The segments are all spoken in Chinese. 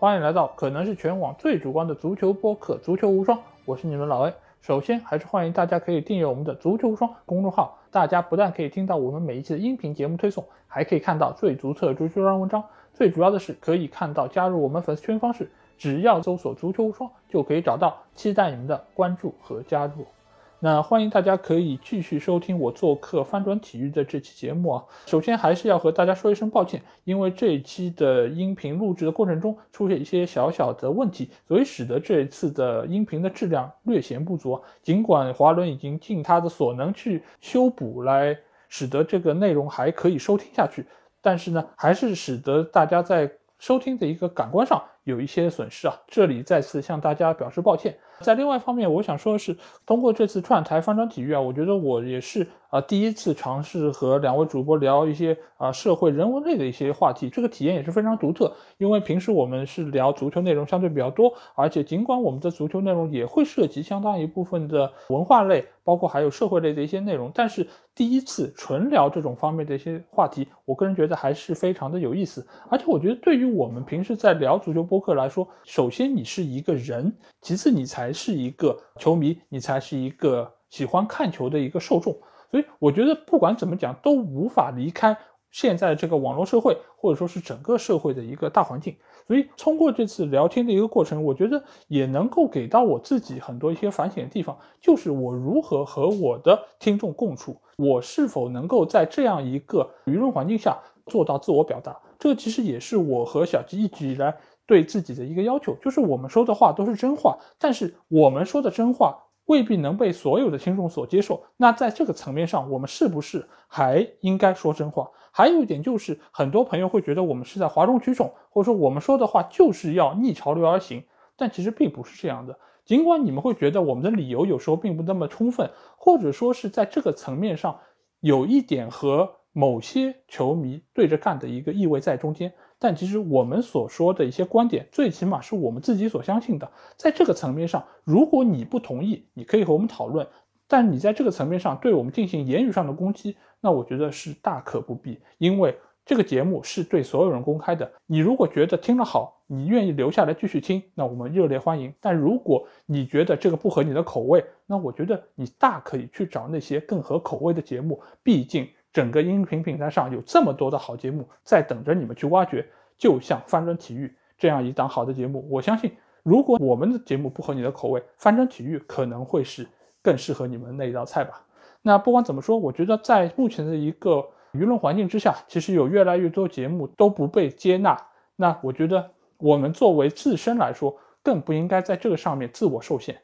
欢迎来到可能是全网最主观的足球播客《足球无双》，我是你们老 A。首先还是欢迎大家可以订阅我们的《足球无双》公众号，大家不但可以听到我们每一期的音频节目推送，还可以看到最足测足球专文章。最主要的是可以看到加入我们粉丝群方式，只要搜索“足球无双”就可以找到。期待你们的关注和加入。那欢迎大家可以继续收听我做客翻转体育的这期节目啊。首先还是要和大家说一声抱歉，因为这一期的音频录制的过程中出现一些小小的问题，所以使得这一次的音频的质量略显不足。尽管华伦已经尽他的所能去修补，来使得这个内容还可以收听下去，但是呢，还是使得大家在收听的一个感官上有一些损失啊。这里再次向大家表示抱歉。在另外一方面，我想说的是，通过这次串台翻转体育啊，我觉得我也是啊第一次尝试和两位主播聊一些啊社会人文类的一些话题，这个体验也是非常独特。因为平时我们是聊足球内容相对比较多，而且尽管我们的足球内容也会涉及相当一部分的文化类，包括还有社会类的一些内容，但是第一次纯聊这种方面的一些话题，我个人觉得还是非常的有意思。而且我觉得对于我们平时在聊足球播顾客来说，首先你是一个人，其次你才。是一个球迷，你才是一个喜欢看球的一个受众，所以我觉得不管怎么讲，都无法离开现在这个网络社会，或者说是整个社会的一个大环境。所以通过这次聊天的一个过程，我觉得也能够给到我自己很多一些反省的地方，就是我如何和我的听众共处，我是否能够在这样一个舆论环境下做到自我表达。这其实也是我和小吉一直以来。对自己的一个要求，就是我们说的话都是真话，但是我们说的真话未必能被所有的听众所接受。那在这个层面上，我们是不是还应该说真话？还有一点就是，很多朋友会觉得我们是在哗众取宠，或者说我们说的话就是要逆潮流而行，但其实并不是这样的。尽管你们会觉得我们的理由有时候并不那么充分，或者说是在这个层面上有一点和某些球迷对着干的一个意味在中间。但其实我们所说的一些观点，最起码是我们自己所相信的。在这个层面上，如果你不同意，你可以和我们讨论；但你在这个层面上对我们进行言语上的攻击，那我觉得是大可不必。因为这个节目是对所有人公开的。你如果觉得听了好，你愿意留下来继续听，那我们热烈欢迎。但如果你觉得这个不合你的口味，那我觉得你大可以去找那些更合口味的节目。毕竟。整个音频平台上有这么多的好节目在等着你们去挖掘，就像翻转体育这样一档好的节目，我相信如果我们的节目不合你的口味，翻转体育可能会是更适合你们那一道菜吧。那不管怎么说，我觉得在目前的一个舆论环境之下，其实有越来越多节目都不被接纳。那我觉得我们作为自身来说，更不应该在这个上面自我受限。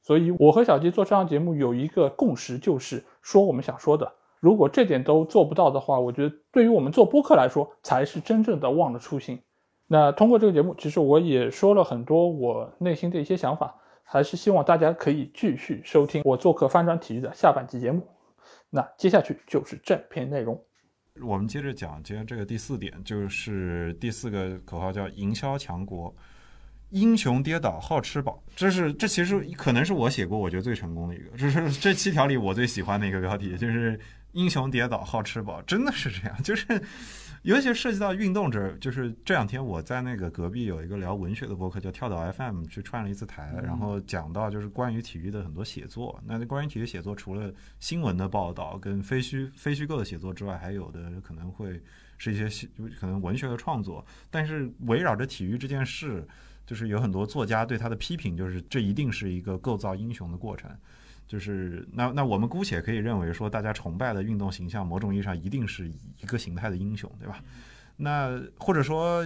所以，我和小吉做这档节目有一个共识，就是说我们想说的。如果这点都做不到的话，我觉得对于我们做播客来说，才是真正的忘了初心。那通过这个节目，其实我也说了很多我内心的一些想法，还是希望大家可以继续收听我做客翻转体育的下半集节目。那接下去就是正片内容，我们接着讲，接着这个第四点，就是第四个口号叫营销强国。英雄跌倒好吃饱，这是这其实可能是我写过我觉得最成功的一个，这是这七条里我最喜欢的一个标题，就是英雄跌倒好吃饱，真的是这样，就是尤其涉及到运动这，就是这两天我在那个隔壁有一个聊文学的博客叫跳岛 FM 去串了一次台，然后讲到就是关于体育的很多写作，那关于体育写作除了新闻的报道跟非虚非虚构的写作之外，还有的可能会是一些可能文学的创作，但是围绕着体育这件事。就是有很多作家对他的批评，就是这一定是一个构造英雄的过程。就是那那我们姑且可以认为说，大家崇拜的运动形象，某种意义上一定是一个形态的英雄，对吧？那或者说，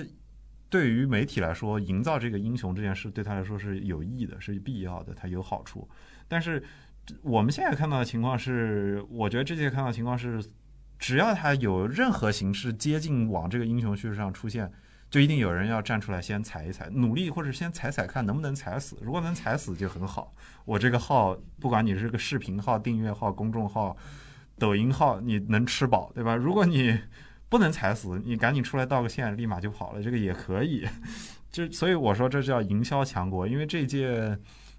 对于媒体来说，营造这个英雄这件事对他来说是有益的，是必要的，它有好处。但是我们现在看到的情况是，我觉得这届看到情况是，只要他有任何形式接近往这个英雄叙事上出现。就一定有人要站出来先踩一踩，努力或者先踩踩看能不能踩死。如果能踩死就很好。我这个号，不管你是个视频号、订阅号、公众号、抖音号，你能吃饱，对吧？如果你 不能踩死，你赶紧出来道个歉，立马就跑了，这个也可以。就所以我说这叫营销强国。因为这届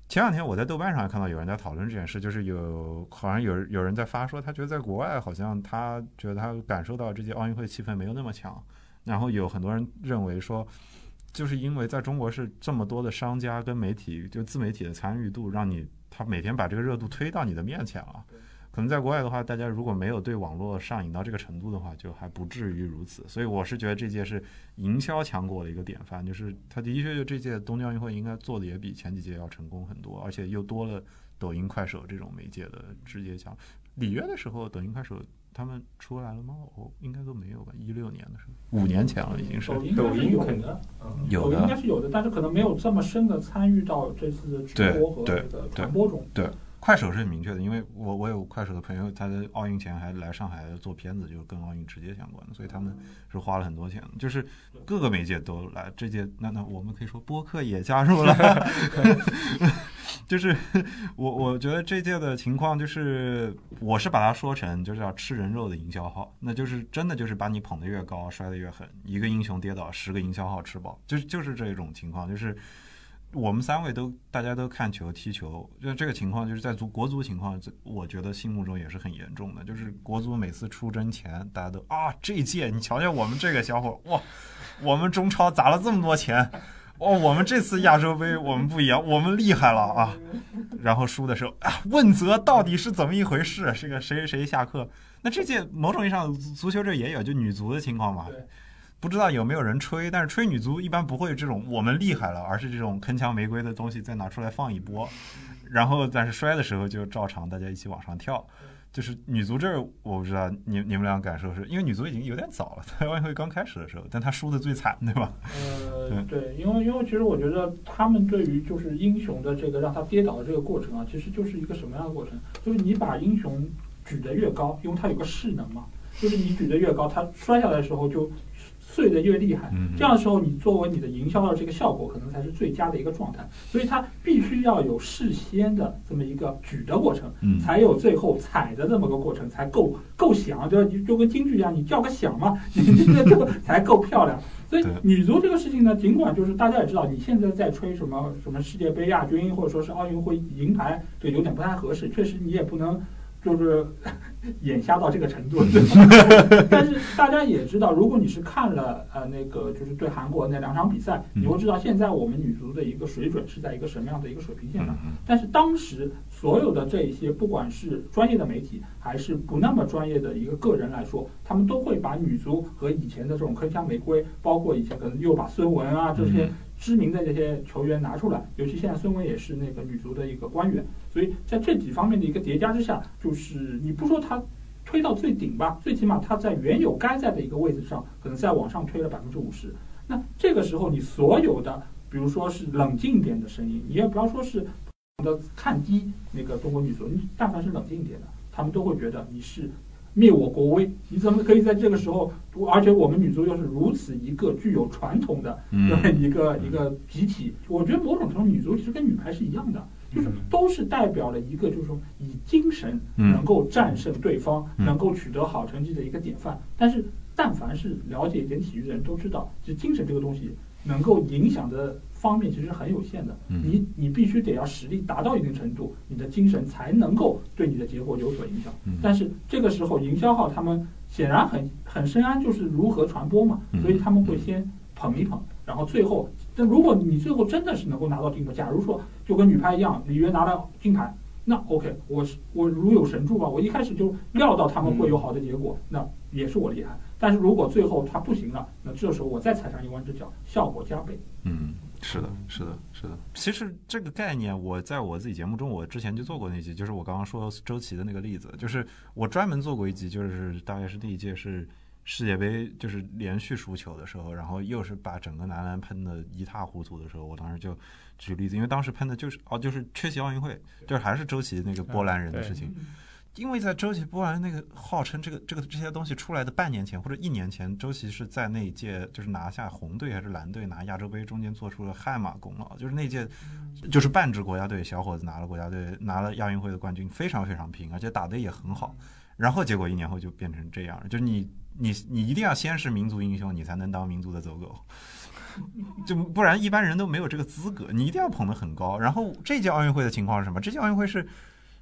前两天我在豆瓣上看到有人在讨论这件事，就是有好像有有人在发说，他觉得在国外好像他觉得他感受到这届奥运会气氛没有那么强。然后有很多人认为说，就是因为在中国是这么多的商家跟媒体，就自媒体的参与度，让你他每天把这个热度推到你的面前了。可能在国外的话，大家如果没有对网络上瘾到这个程度的话，就还不至于如此。所以我是觉得这届是营销强国的一个典范，就是它的确就这届东京奥运会应该做的也比前几届要成功很多，而且又多了抖音、快手这种媒介的直接强。里约的时候，抖音、快手他们出来了吗？我应该都没有吧？一六年的时候，五年前了已经是。抖音抖音有的，有的应该是有的，但是可能没有这么深的参与到这次的直播和这个传播中。对。快手是很明确的，因为我我有快手的朋友，他在奥运前还来上海做片子，就是跟奥运直接相关的，所以他们是花了很多钱，就是各个媒介都来。这届那那我们可以说播客也加入了，就是我我觉得这届的情况就是，我是把它说成就是要吃人肉的营销号，那就是真的就是把你捧得越高，摔得越狠，一个英雄跌倒，十个营销号吃饱，就就是这种情况，就是。我们三位都大家都看球踢球，就这个情况，就是在足国足情况，我觉得心目中也是很严重的。就是国足每次出征前，大家都啊，这一届你瞧瞧我们这个小伙，哇，我们中超砸了这么多钱，哦，我们这次亚洲杯我们不一样，我们厉害了啊。然后输的时候啊，问责到底是怎么一回事？是个谁谁下课？那这届某种意义上足球这也有，就女足的情况嘛。不知道有没有人吹，但是吹女足一般不会这种我们厉害了，而是这种铿锵玫瑰的东西再拿出来放一波，然后但是摔的时候就照常大家一起往上跳。就是女足这儿，我不知道你你们俩感受是因为女足已经有点早了，在奥运会刚开始的时候，但她输的最惨，对吧？呃，对，因为因为其实我觉得他们对于就是英雄的这个让他跌倒的这个过程啊，其实就是一个什么样的过程？就是你把英雄举得越高，因为他有个势能嘛，就是你举得越高，他摔下来的时候就。碎的越厉害，这样的时候，你作为你的营销的这个效果，可能才是最佳的一个状态。所以它必须要有事先的这么一个举的过程，才有最后踩的这么个过程，才够够响，就就跟京剧一样，你叫个响嘛，你 这个这个才够漂亮。所以女足这个事情呢，尽管就是大家也知道，你现在在吹什么什么世界杯亚军，或者说是奥运会银牌，对，有点不太合适。确实，你也不能。就是 眼瞎到这个程度，但是大家也知道，如果你是看了呃那个就是对韩国那两场比赛，你会知道现在我们女足的一个水准是在一个什么样的一个水平线上。但是当时所有的这些，不管是专业的媒体还是不那么专业的一个个人来说，他们都会把女足和以前的这种铿锵玫瑰，包括以前可能又把孙雯啊这些。知名的这些球员拿出来，尤其现在孙雯也是那个女足的一个官员，所以在这几方面的一个叠加之下，就是你不说他推到最顶吧，最起码他在原有该在的一个位置上，可能再往上推了百分之五十。那这个时候，你所有的，比如说是冷静一点的声音，你也不要说是的看低那个中国女足，你但凡是冷静一点的，他们都会觉得你是。灭我国威，你怎么可以在这个时候？而且我们女足又是如此一个具有传统的一个一个集体，我觉得某种程度女足其实跟女排是一样的，就是都是代表了一个就是说以精神能够战胜对方，能够取得好成绩的一个典范。但是，但凡是了解一点体育的人都知道，就精神这个东西能够影响的。方面其实很有限的，你你必须得要实力达到一定程度，你的精神才能够对你的结果有所影响。但是这个时候，营销号他们显然很很深谙就是如何传播嘛，所以他们会先捧一捧，然后最后，但如果你最后真的是能够拿到金牌，假如说就跟女排一样，里约拿了金牌，那 OK，我是我如有神助吧，我一开始就料到他们会有好的结果，那也是我厉害。但是如果最后他不行了，那这时候我再踩上一万只脚，效果加倍。嗯。是的，是的，是的。其实这个概念，我在我自己节目中，我之前就做过那集，就是我刚刚说周琦的那个例子，就是我专门做过一集，就是大概是第一届是世界杯，就是连续输球的时候，然后又是把整个男篮喷的一塌糊涂的时候，我当时就举例子，因为当时喷的就是哦，就是缺席奥运会，就是还是周琦那个波兰人的事情。因为在周琦波兰那个号称这个这个这些东西出来的半年前或者一年前，周琦是在那一届就是拿下红队还是蓝队拿亚洲杯中间做出了汗马功劳，就是那届就是半支国家队小伙子拿了国家队拿了亚运会的冠军，非常非常拼，而且打得也很好。然后结果一年后就变成这样，就是你你你一定要先是民族英雄，你才能当民族的走狗，就不然一般人都没有这个资格。你一定要捧得很高。然后这届奥运会的情况是什么？这届奥运会是。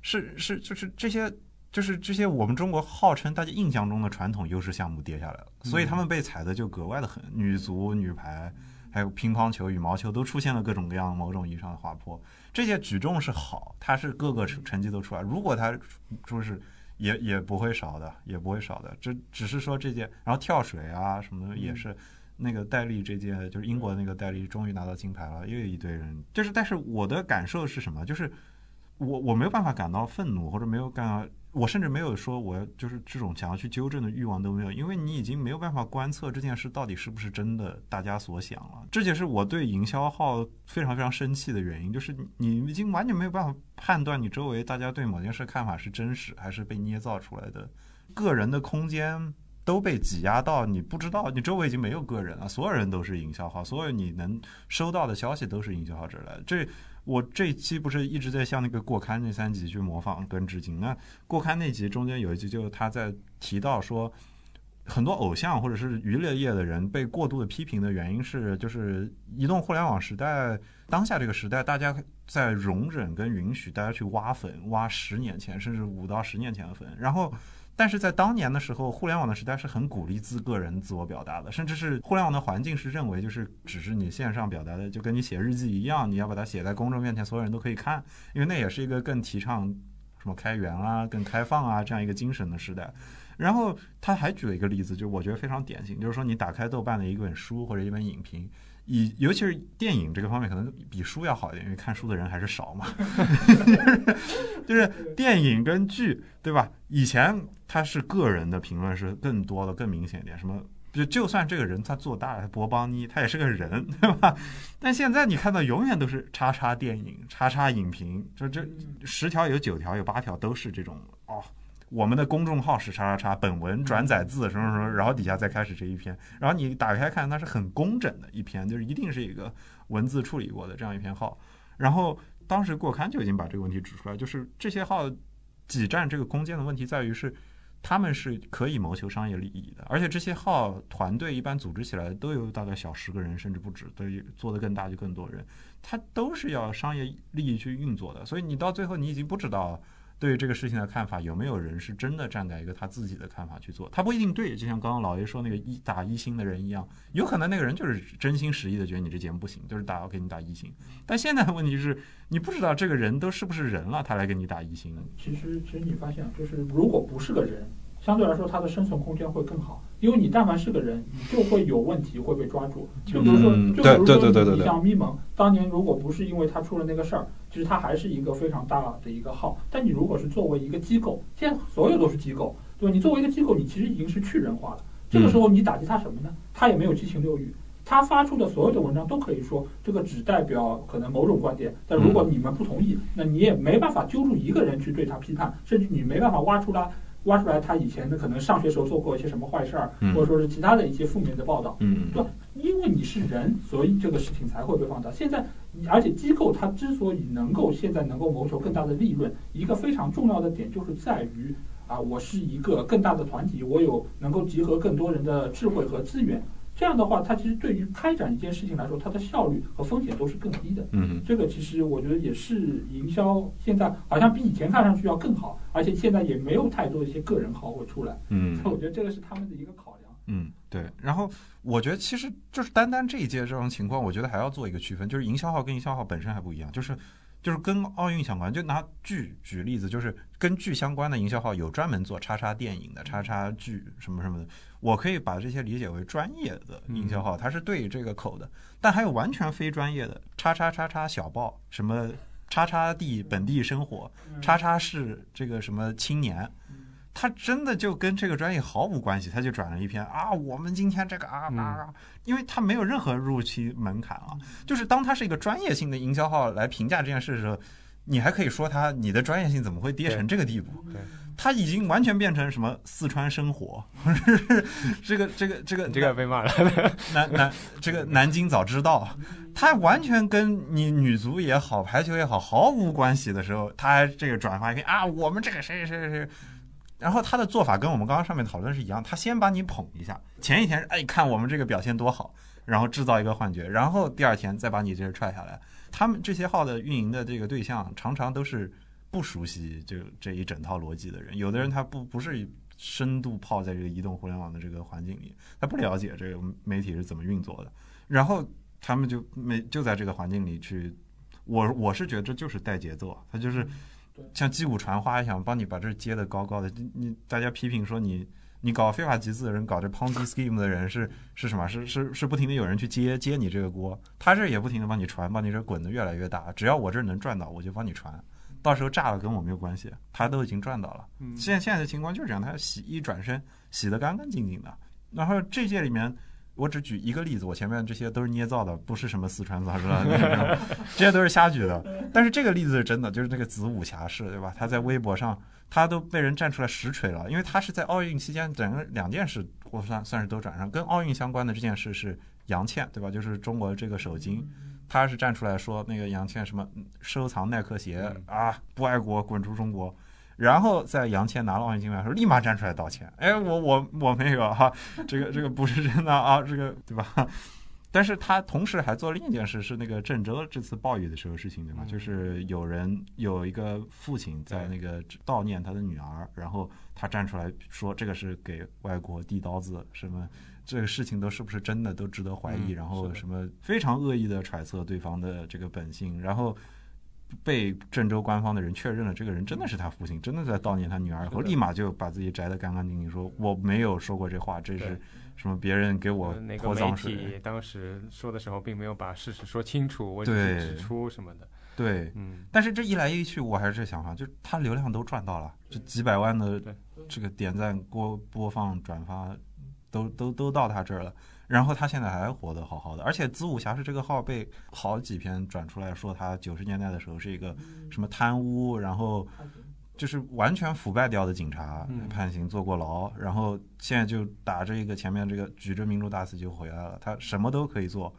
是是，就是这些，就是这些我们中国号称大家印象中的传统优势项目跌下来了，所以他们被踩的就格外的狠。女足、女排，还有乒乓球、羽毛球都出现了各种各样某种意义上的滑坡。这些举重是好，它是各个成成绩都出来。如果它就是也也不会少的，也不会少的。这只是说这届，然后跳水啊什么的也是。那个戴笠这届就是英国那个戴笠终于拿到金牌了，又有一堆人。就是，但是我的感受是什么？就是我我没有办法感到愤怒，或者没有感，我甚至没有说我就是这种想要去纠正的欲望都没有，因为你已经没有办法观测这件事到底是不是真的，大家所想了。这就是我对营销号非常非常生气的原因，就是你已经完全没有办法判断你周围大家对某件事看法是真实还是被捏造出来的，个人的空间。都被挤压到，你不知道，你周围已经没有个人了，所有人都是营销号，所有你能收到的消息都是营销号这来。这我这一期不是一直在向那个过刊那三集去模仿跟致敬。那过刊那集中间有一集，就是他在提到说，很多偶像或者是娱乐业的人被过度的批评的原因是，就是移动互联网时代当下这个时代，大家在容忍跟允许大家去挖粉，挖十年前甚至五到十年前的粉，然后。但是在当年的时候，互联网的时代是很鼓励自个人自我表达的，甚至是互联网的环境是认为就是只是你线上表达的，就跟你写日记一样，你要把它写在公众面前，所有人都可以看，因为那也是一个更提倡什么开源啊、更开放啊这样一个精神的时代。然后他还举了一个例子，就是我觉得非常典型，就是说你打开豆瓣的一本书或者一本影评。以尤其是电影这个方面，可能比书要好一点，因为看书的人还是少嘛。就是电影跟剧，对吧？以前他是个人的评论是更多的、更明显一点。什么就就算这个人他做大了，博邦尼他也是个人，对吧？但现在你看到永远都是叉叉电影、叉叉影评，就这十条有九条有八条都是这种哦。我们的公众号是叉叉叉，本文转载自什么什么，然后底下再开始这一篇，然后你打开看，它是很工整的一篇，就是一定是一个文字处理过的这样一篇号。然后当时过刊就已经把这个问题指出来，就是这些号挤占这个空间的问题在于是，他们是可以谋求商业利益的，而且这些号团队一般组织起来都有大概小十个人甚至不止，都做得更大就更多人，它都是要商业利益去运作的，所以你到最后你已经不知道。对于这个事情的看法，有没有人是真的站在一个他自己的看法去做？他不一定对，就像刚刚老爷说那个一打一星的人一样，有可能那个人就是真心实意的觉得你这节目不行，就是打要给你打一星。但现在的问题是，你不知道这个人都是不是人了，他来给你打一星。其实，其实你发现，就是如果不是个人。相对来说，它的生存空间会更好，因为你但凡是个人，你就会有问题会被抓住。就比如说，就比如说，你像咪蒙，当年如果不是因为他出了那个事儿，其实他还是一个非常大的一个号。但你如果是作为一个机构，现在所有都是机构，对吧？你作为一个机构，你其实已经是去人化了。这个时候你打击他什么呢？他也没有七情六欲，他发出的所有的文章都可以说这个只代表可能某种观点。但如果你们不同意，那你也没办法揪住一个人去对他批判，甚至你没办法挖出来。挖出来他以前的可能上学时候做过一些什么坏事儿，或者说是其他的一些负面的报道，对吧？因为你是人，所以这个事情才会被放大。现在，而且机构它之所以能够现在能够谋求更大的利润，一个非常重要的点就是在于啊，我是一个更大的团体，我有能够集合更多人的智慧和资源。这样的话，它其实对于开展一件事情来说，它的效率和风险都是更低的。嗯，这个其实我觉得也是营销现在好像比以前看上去要更好，而且现在也没有太多一些个人号会出来。嗯，我觉得这个是他们的一个考量。嗯，对。然后我觉得其实就是单单这一届这种情况，我觉得还要做一个区分，就是营销号跟营销号本身还不一样，就是。就是跟奥运相关，就拿剧举例子，就是跟剧相关的营销号有专门做叉叉电影的、叉叉剧什么什么的，我可以把这些理解为专业的营销号，它是对这个口的。但还有完全非专业的叉叉叉叉小报，什么叉叉地本地生活，叉叉市这个什么青年。他真的就跟这个专业毫无关系，他就转了一篇啊，我们今天这个啊啊，因为他没有任何入期门槛啊，就是当他是一个专业性的营销号来评价这件事的时候，你还可以说他你的专业性怎么会跌成这个地步？对，他已经完全变成什么四川生活，这个这个这个这个被骂了，南南这个南京早知道，他完全跟你女足也好，排球也好毫无关系的时候，他还这个转发一篇啊，我们这个谁谁谁谁。然后他的做法跟我们刚刚上面讨论是一样，他先把你捧一下，前一天哎看我们这个表现多好，然后制造一个幻觉，然后第二天再把你这个踹下来。他们这些号的运营的这个对象常常都是不熟悉就这一整套逻辑的人，有的人他不不是深度泡在这个移动互联网的这个环境里，他不了解这个媒体是怎么运作的。然后他们就没就在这个环境里去，我我是觉得这就是带节奏，他就是像击鼓传花一样，帮你把这接的高高的。你你大家批评说你你搞非法集资的人，搞这 Ponzi scheme 的人是是什么？是是是不停的有人去接接你这个锅，他这也不停的帮你传，帮你这滚的越来越大。只要我这儿能赚到，我就帮你传，到时候炸了跟我没有关系，他都已经赚到了。现现在的情况就是这样，他洗一转身洗得干干净净的。然后这届里面。我只举一个例子，我前面这些都是捏造的，不是什么四川杂志啊，这些都是瞎举的。但是这个例子是真的，就是那个子午侠士，对吧？他在微博上，他都被人站出来实锤了，因为他是在奥运期间，整个两件事，我算算是都转上。跟奥运相关的这件事是杨倩，对吧？就是中国这个首金，他是站出来说那个杨倩什么收藏耐克鞋啊，不爱国，滚出中国。然后在杨倩拿了奥运金牌的时候，立马站出来道歉。哎，我我我没有哈，这个这个不是真的啊，这个对吧？但是他同时还做另一件事，是那个郑州这次暴雨的时候事情，对吧？就是有人有一个父亲在那个悼念他的女儿，然后他站出来说这个是给外国递刀子，什么这个事情都是不是真的都值得怀疑，然后什么非常恶意的揣测对方的这个本性，然后。被郑州官方的人确认了，这个人真的是他父亲，真的在悼念他女儿，后立马就把自己摘得干干净净，说我没有说过这话，这是什么别人给我泼脏水。媒体当时说的时候，并没有把事实说清楚，我只是指出什么的。对，嗯。但是这一来一去，我还是这想法，就他流量都赚到了，这几百万的这个点赞、播播放、转发，都都都到他这儿了。然后他现在还活得好好的，而且子午侠是这个号被好几篇转出来说他九十年代的时候是一个什么贪污，然后就是完全腐败掉的警察，判刑坐过牢，然后现在就打着一个前面这个举着民主大旗就回来了，他什么都可以做，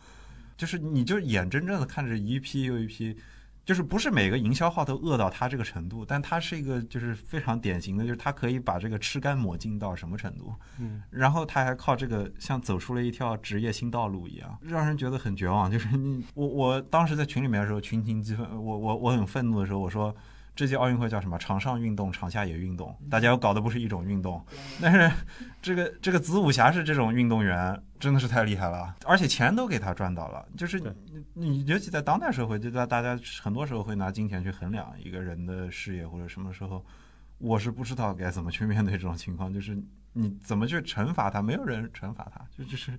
就是你就眼睁睁的看着一批又一批。就是不是每个营销号都饿到他这个程度，但他是一个就是非常典型的，就是他可以把这个吃干抹净到什么程度，嗯，然后他还靠这个像走出了一条职业新道路一样，让人觉得很绝望。就是你我我当时在群里面的时候群情激愤，我我我很愤怒的时候，我说。这届奥运会叫什么？场上运动，场下也运动，大家又搞的不是一种运动。但是，这个这个子午侠是这种运动员，真的是太厉害了，而且钱都给他赚到了。就是你你尤其在当代社会，就在大家很多时候会拿金钱去衡量一个人的事业或者什么时候，我是不知道该怎么去面对这种情况。就是你怎么去惩罚他？没有人惩罚他，就就是，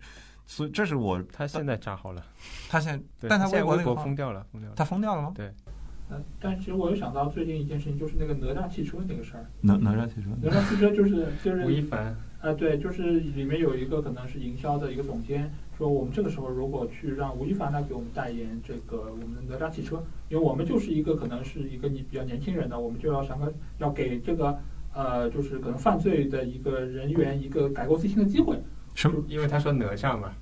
所以这是我他现在炸好了，他现在，但他微博封掉了，封掉了，他封掉了吗？对。但其实我又想到最近一件事情，就是那个哪吒汽车那个事儿。哪哪吒汽车？哪吒汽车就是就是吴亦凡。啊，对，就是里面有一个可能是营销的一个总监说，我们这个时候如果去让吴亦凡来给我们代言这个我们的哪吒汽车，因为我们就是一个可能是一个你比较年轻人的，我们就要想个要给这个呃，就是可能犯罪的一个人员一个改过自新的机会。什么？因为他说哪吒嘛。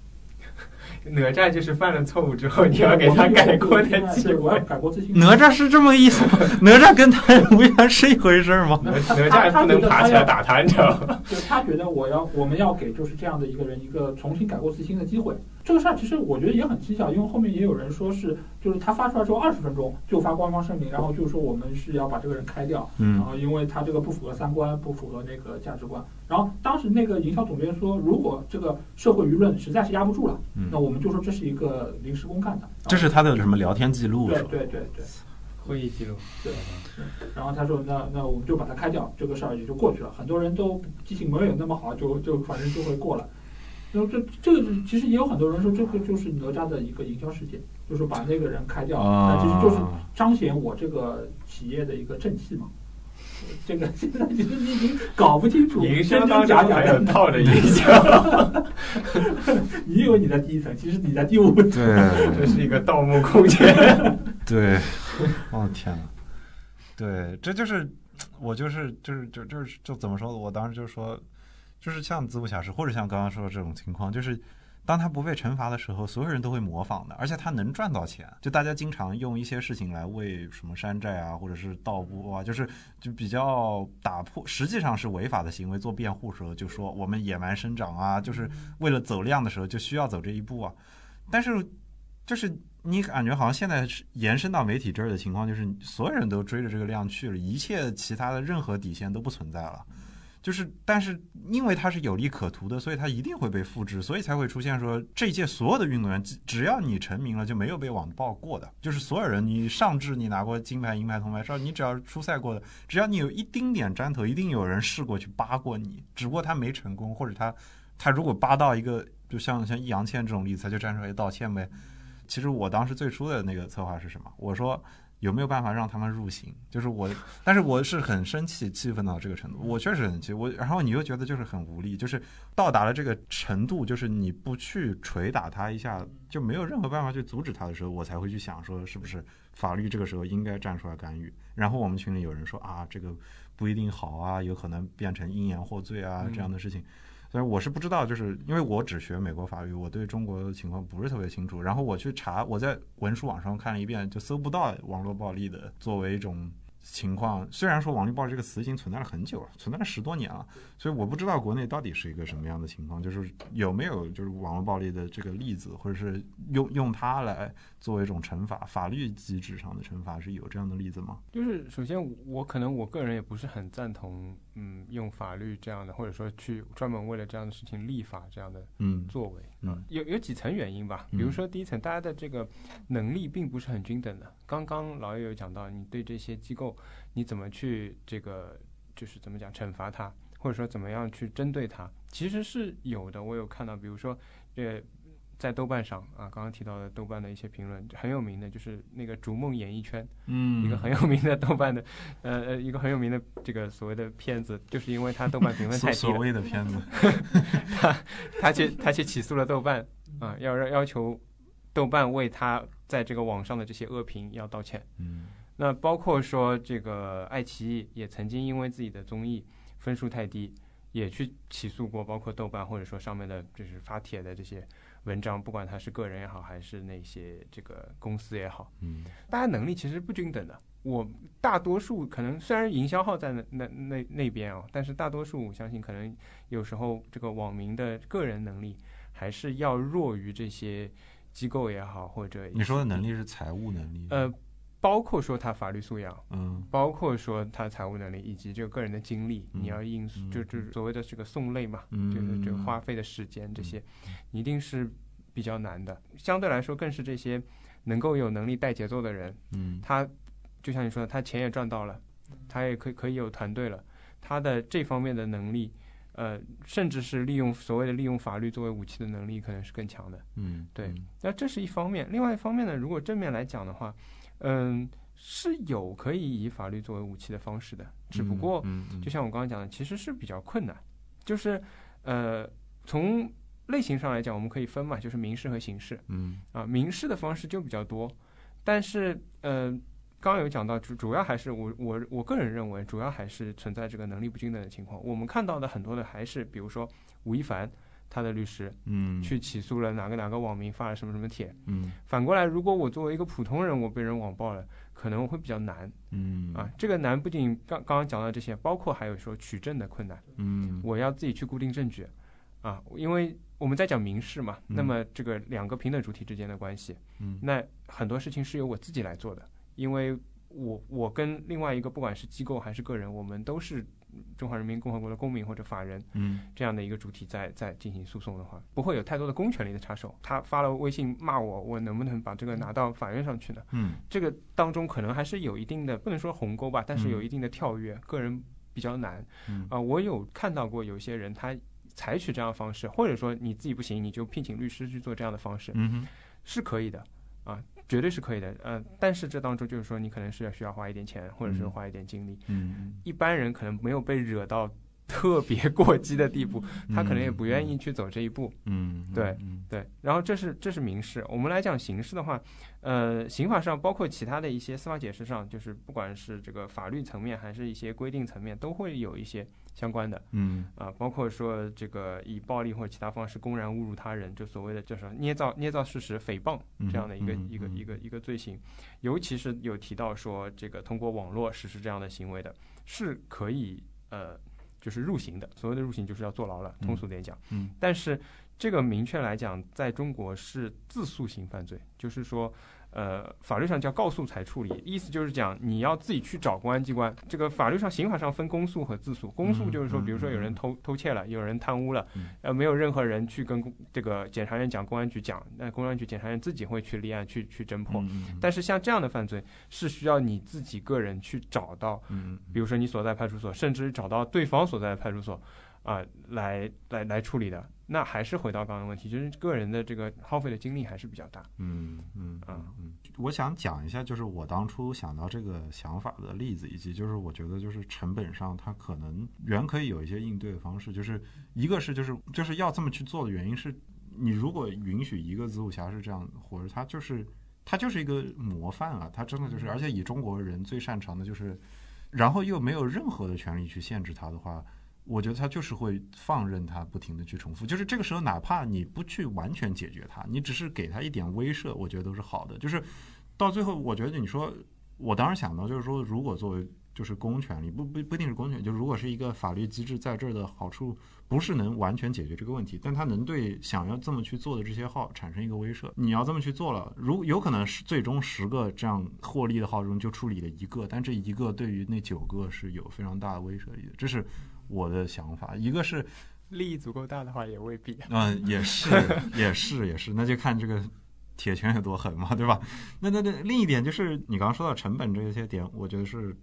哪吒就是犯了错误之后，你要给他改过的机会。哪吒是这么意思吗？哪吒跟他吴亦凡是一回事吗？哪吒不能爬起来打他，你知道吗？就他觉得我要我们要给就是这样的一个人一个重新改过自新的机会。这个事儿其实我觉得也很蹊跷，因为后面也有人说是，就是他发出来之后二十分钟就发官方声明，然后就说我们是要把这个人开掉，然后因为他这个不符合三观，不符合那个价值观。然后当时那个营销总监说，如果这个社会舆论实在是压不住了，那我们就说这是一个临时工干的。这是他的什么聊天记录？对对对对，会议记录。对，然后他说，那那我们就把他开掉，这个事儿也就过去了。很多人都记性没有那么好，就就反正就会过了。然后这这个其实也有很多人说，这个就是哪吒的一个营销事件，就是把那个人开掉，那其实就是彰显我这个企业的一个正气嘛。这个现在其实你已经搞不清楚真真假假的套着营销。你以为你在第一层，其实你在第五层。对，这是一个盗墓空间。对，哦天呐，对，这就是我就是就是就就是就怎么说？我当时就说。就是像子午侠士，或者像刚刚说的这种情况，就是当他不被惩罚的时候，所有人都会模仿的，而且他能赚到钱。就大家经常用一些事情来为什么山寨啊，或者是盗墓啊，就是就比较打破，实际上是违法的行为做辩护时候，就说我们野蛮生长啊，就是为了走量的时候就需要走这一步啊。但是就是你感觉好像现在延伸到媒体这儿的情况，就是所有人都追着这个量去了，一切其他的任何底线都不存在了。就是，但是因为它是有利可图的，所以它一定会被复制，所以才会出现说这一届所有的运动员，只要你成名了，就没有被网暴过的，就是所有人，你上至你拿过金牌、银牌、铜牌，上你只要出赛过的，只要你有一丁点沾头，一定有人试过去扒过你，只不过他没成功，或者他他如果扒到一个，就像像易烊千这种例子，他就站出来道歉呗。其实我当时最初的那个策划是什么？我说有没有办法让他们入刑？就是我，但是我是很生气、气愤到这个程度。我确实很气，我然后你又觉得就是很无力，就是到达了这个程度，就是你不去捶打他一下，就没有任何办法去阻止他的时候，我才会去想说，是不是法律这个时候应该站出来干预？然后我们群里有人说啊，这个不一定好啊，有可能变成因言获罪啊这样的事情。所以我是不知道，就是因为我只学美国法律，我对中国的情况不是特别清楚。然后我去查，我在文书网上看了一遍，就搜不到网络暴力的作为一种情况。虽然说网络暴力这个词已经存在了很久了，存在了十多年了，所以我不知道国内到底是一个什么样的情况，就是有没有就是网络暴力的这个例子，或者是用用它来作为一种惩罚，法律机制上的惩罚是有这样的例子吗？就是首先我可能我个人也不是很赞同，嗯，用法律这样的，或者说去专门为了这样的事情立法这样的嗯作为，嗯啊有有几层原因吧。比如说第一层，大家的这个能力并不是很均等的。刚刚老叶有讲到，你对这些机构你怎么去这个就是怎么讲惩罚它，或者说怎么样去针对它，其实是有的。我有看到，比如说呃。在豆瓣上啊，刚刚提到的豆瓣的一些评论很有名的，就是那个《逐梦演艺圈》，嗯一个很有名的豆瓣的，呃呃，一个很有名的这个所谓的骗子，就是因为他豆瓣评分太低了，所所谓的骗子，他去他去起诉了豆瓣啊，要要要求豆瓣为他在这个网上的这些恶评要道歉。嗯那包括说这个爱奇艺也曾经因为自己的综艺分数太低，也去起诉过，包括豆瓣或者说上面的就是发帖的这些文章，不管他是个人也好，还是那些这个公司也好。嗯大家能力其实不均等的。我大多数可能虽然营销号在那那那那边啊，但是大多数我相信可能有时候这个网民的个人能力还是要弱于这些机构也好，或者你说的能力是财务能力？呃，包括说他法律素养，嗯。包括说他财务能力以及这个个人的经历，嗯。你要应嗯。就就是所谓的这个送类嘛，嗯。就是这个花费的时间这些嗯，一定是比较难的。相对来说，更是这些能够有能力带节奏的人，嗯。他就像你说的，他钱也赚到了，他也可以可以有团队了，他的这方面的能力，呃，甚至是利用所谓的利用法律作为武器的能力，可能是更强的。嗯，对嗯。那这是一方面，另外一方面呢，如果正面来讲的话，嗯，是有可以以法律作为武器的方式的，只不过就像我刚刚讲的，其实是比较困难，就是呃，从类型上来讲，我们可以分嘛，就是民事和刑事。嗯啊，民事的方式就比较多，但是呃，刚刚有讲到主主要还是我我我个人认为，主要还是存在这个能力不均等的情况。我们看到的很多的还是，比如说吴亦凡他的律师嗯。去起诉了哪个哪个网民发了什么什么帖，嗯。反过来，如果我作为一个普通人，我被人网暴了，可能会比较难。嗯。啊。这个难不仅刚刚刚讲到这些，包括还有说取证的困难。嗯。我要自己去固定证据，啊，因为我们在讲民事嘛，嗯。那么这个两个平等主体之间的关系，嗯。那很多事情是由我自己来做的，因为我我跟另外一个不管是机构还是个人，我们都是中华人民共和国的公民或者法人嗯这样的一个主体在在进行诉讼的话，不会有太多的公权力的插手。他发了微信骂我，我能不能把这个拿到法院上去呢？嗯这个当中可能还是有一定的，不能说鸿沟吧，但是嗯有一定的跳跃，个人比较难。嗯啊、我有看到过有些人他采取这样的方式，或者说你自己不行，你就聘请律师去做这样的方式，嗯哼是可以的啊，绝对是可以的。呃，但是这当中就是说你可能是要需要花一点钱，或者是嗯花一点精力。嗯一般人可能没有被惹到 特别过激的地步，他可能也不愿意去走这一步。嗯对嗯对，然后这是这是民事，我们来讲刑事的话，呃，刑法上包括其他的一些司法解释上，就是不管是这个法律层面还是一些规定层面，都会有一些相关的。嗯。啊，包括说这个以暴力或者其他方式公然侮辱他人，就所谓的叫什么捏造捏造事实、诽谤这样的一个、嗯嗯一个一个一个罪行，尤其是有提到说这个通过网络实施这样的行为的，是可以呃就是入刑的，所谓的入刑就是要坐牢了，通俗点讲。嗯。但是这个明确来讲，在中国是自诉型犯罪，就是说，呃，法律上叫告诉才处理，意思就是讲你要自己去找公安机关。这个法律上、刑法上分公诉和自诉。公诉就是说，比如说有人偷偷窃了，有人贪污了，呃，没有任何人去跟这个检察院讲，公安局讲，那公安局、检察院自己会去立案、去去侦破。但是像这样的犯罪是需要你自己个人去找到，比如说你所在派出所，甚至找到对方所在的派出所。啊，来来来处理的，那还是回到刚刚问题，就是个人的这个耗费的精力还是比较大。嗯嗯啊嗯，我想讲一下，就是我当初想到这个想法的例子，以及就是我觉得就是成本上，它可能原可以有一些应对的方式，就是一个是就是就是要这么去做的原因是，你如果允许一个子午侠是这样或者，他就是他就是一个模范啊，他真的就是，而且以中国人最擅长的就是，然后又没有任何的权利去限制他的话。我觉得他就是会放任他不停的去重复，就是这个时候，哪怕你不去完全解决他，你只是给他一点威慑，我觉得都是好的。就是到最后，我觉得你说，我当时想到就是说，如果作为就是公权力，不不不一定是公权，就如果是一个法律机制，在这儿的好处不是能完全解决这个问题，但他能对想要这么去做的这些号产生一个威慑。你要这么去做了，如有可能是最终十个这样获利的号中就处理了一个，但这一个对于那九个是有非常大的威慑力的，这是。我的想法，一个是利益足够大的话，也未必。嗯，也是，也是，也是，那就看这个铁拳有多狠嘛，对吧？那那那另一点就是，你刚刚说到成本这些点，我觉得是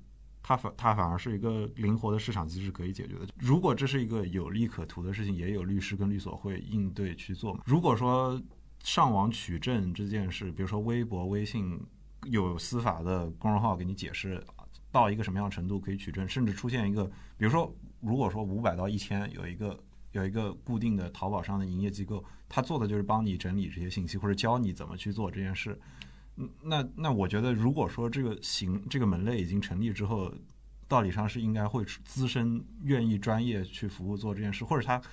它反它反而是一个灵活的市场机制可以解决的。如果这是一个有利可图的事情，也有律师跟律所会应对去做嘛。如果说上网取证这件事，比如说微博、微信有司法的公众号给你解释到一个什么样程度可以取证，甚至出现一个，比如说。如果说五百到一千有一个有一个固定的淘宝上的营业机构，他做的就是帮你整理这些信息，或者教你怎么去做这件事。那那我觉得，如果说这个行这个门类已经成立之后，道理上是应该会资深、愿意、专业去服务做这件事，或者他比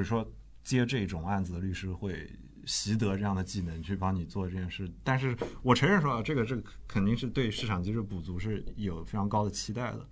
如说接这种案子的律师会习得这样的技能去帮你做这件事。但是我承认说啊，这个这个肯定是对市场机制补足是有非常高的期待的。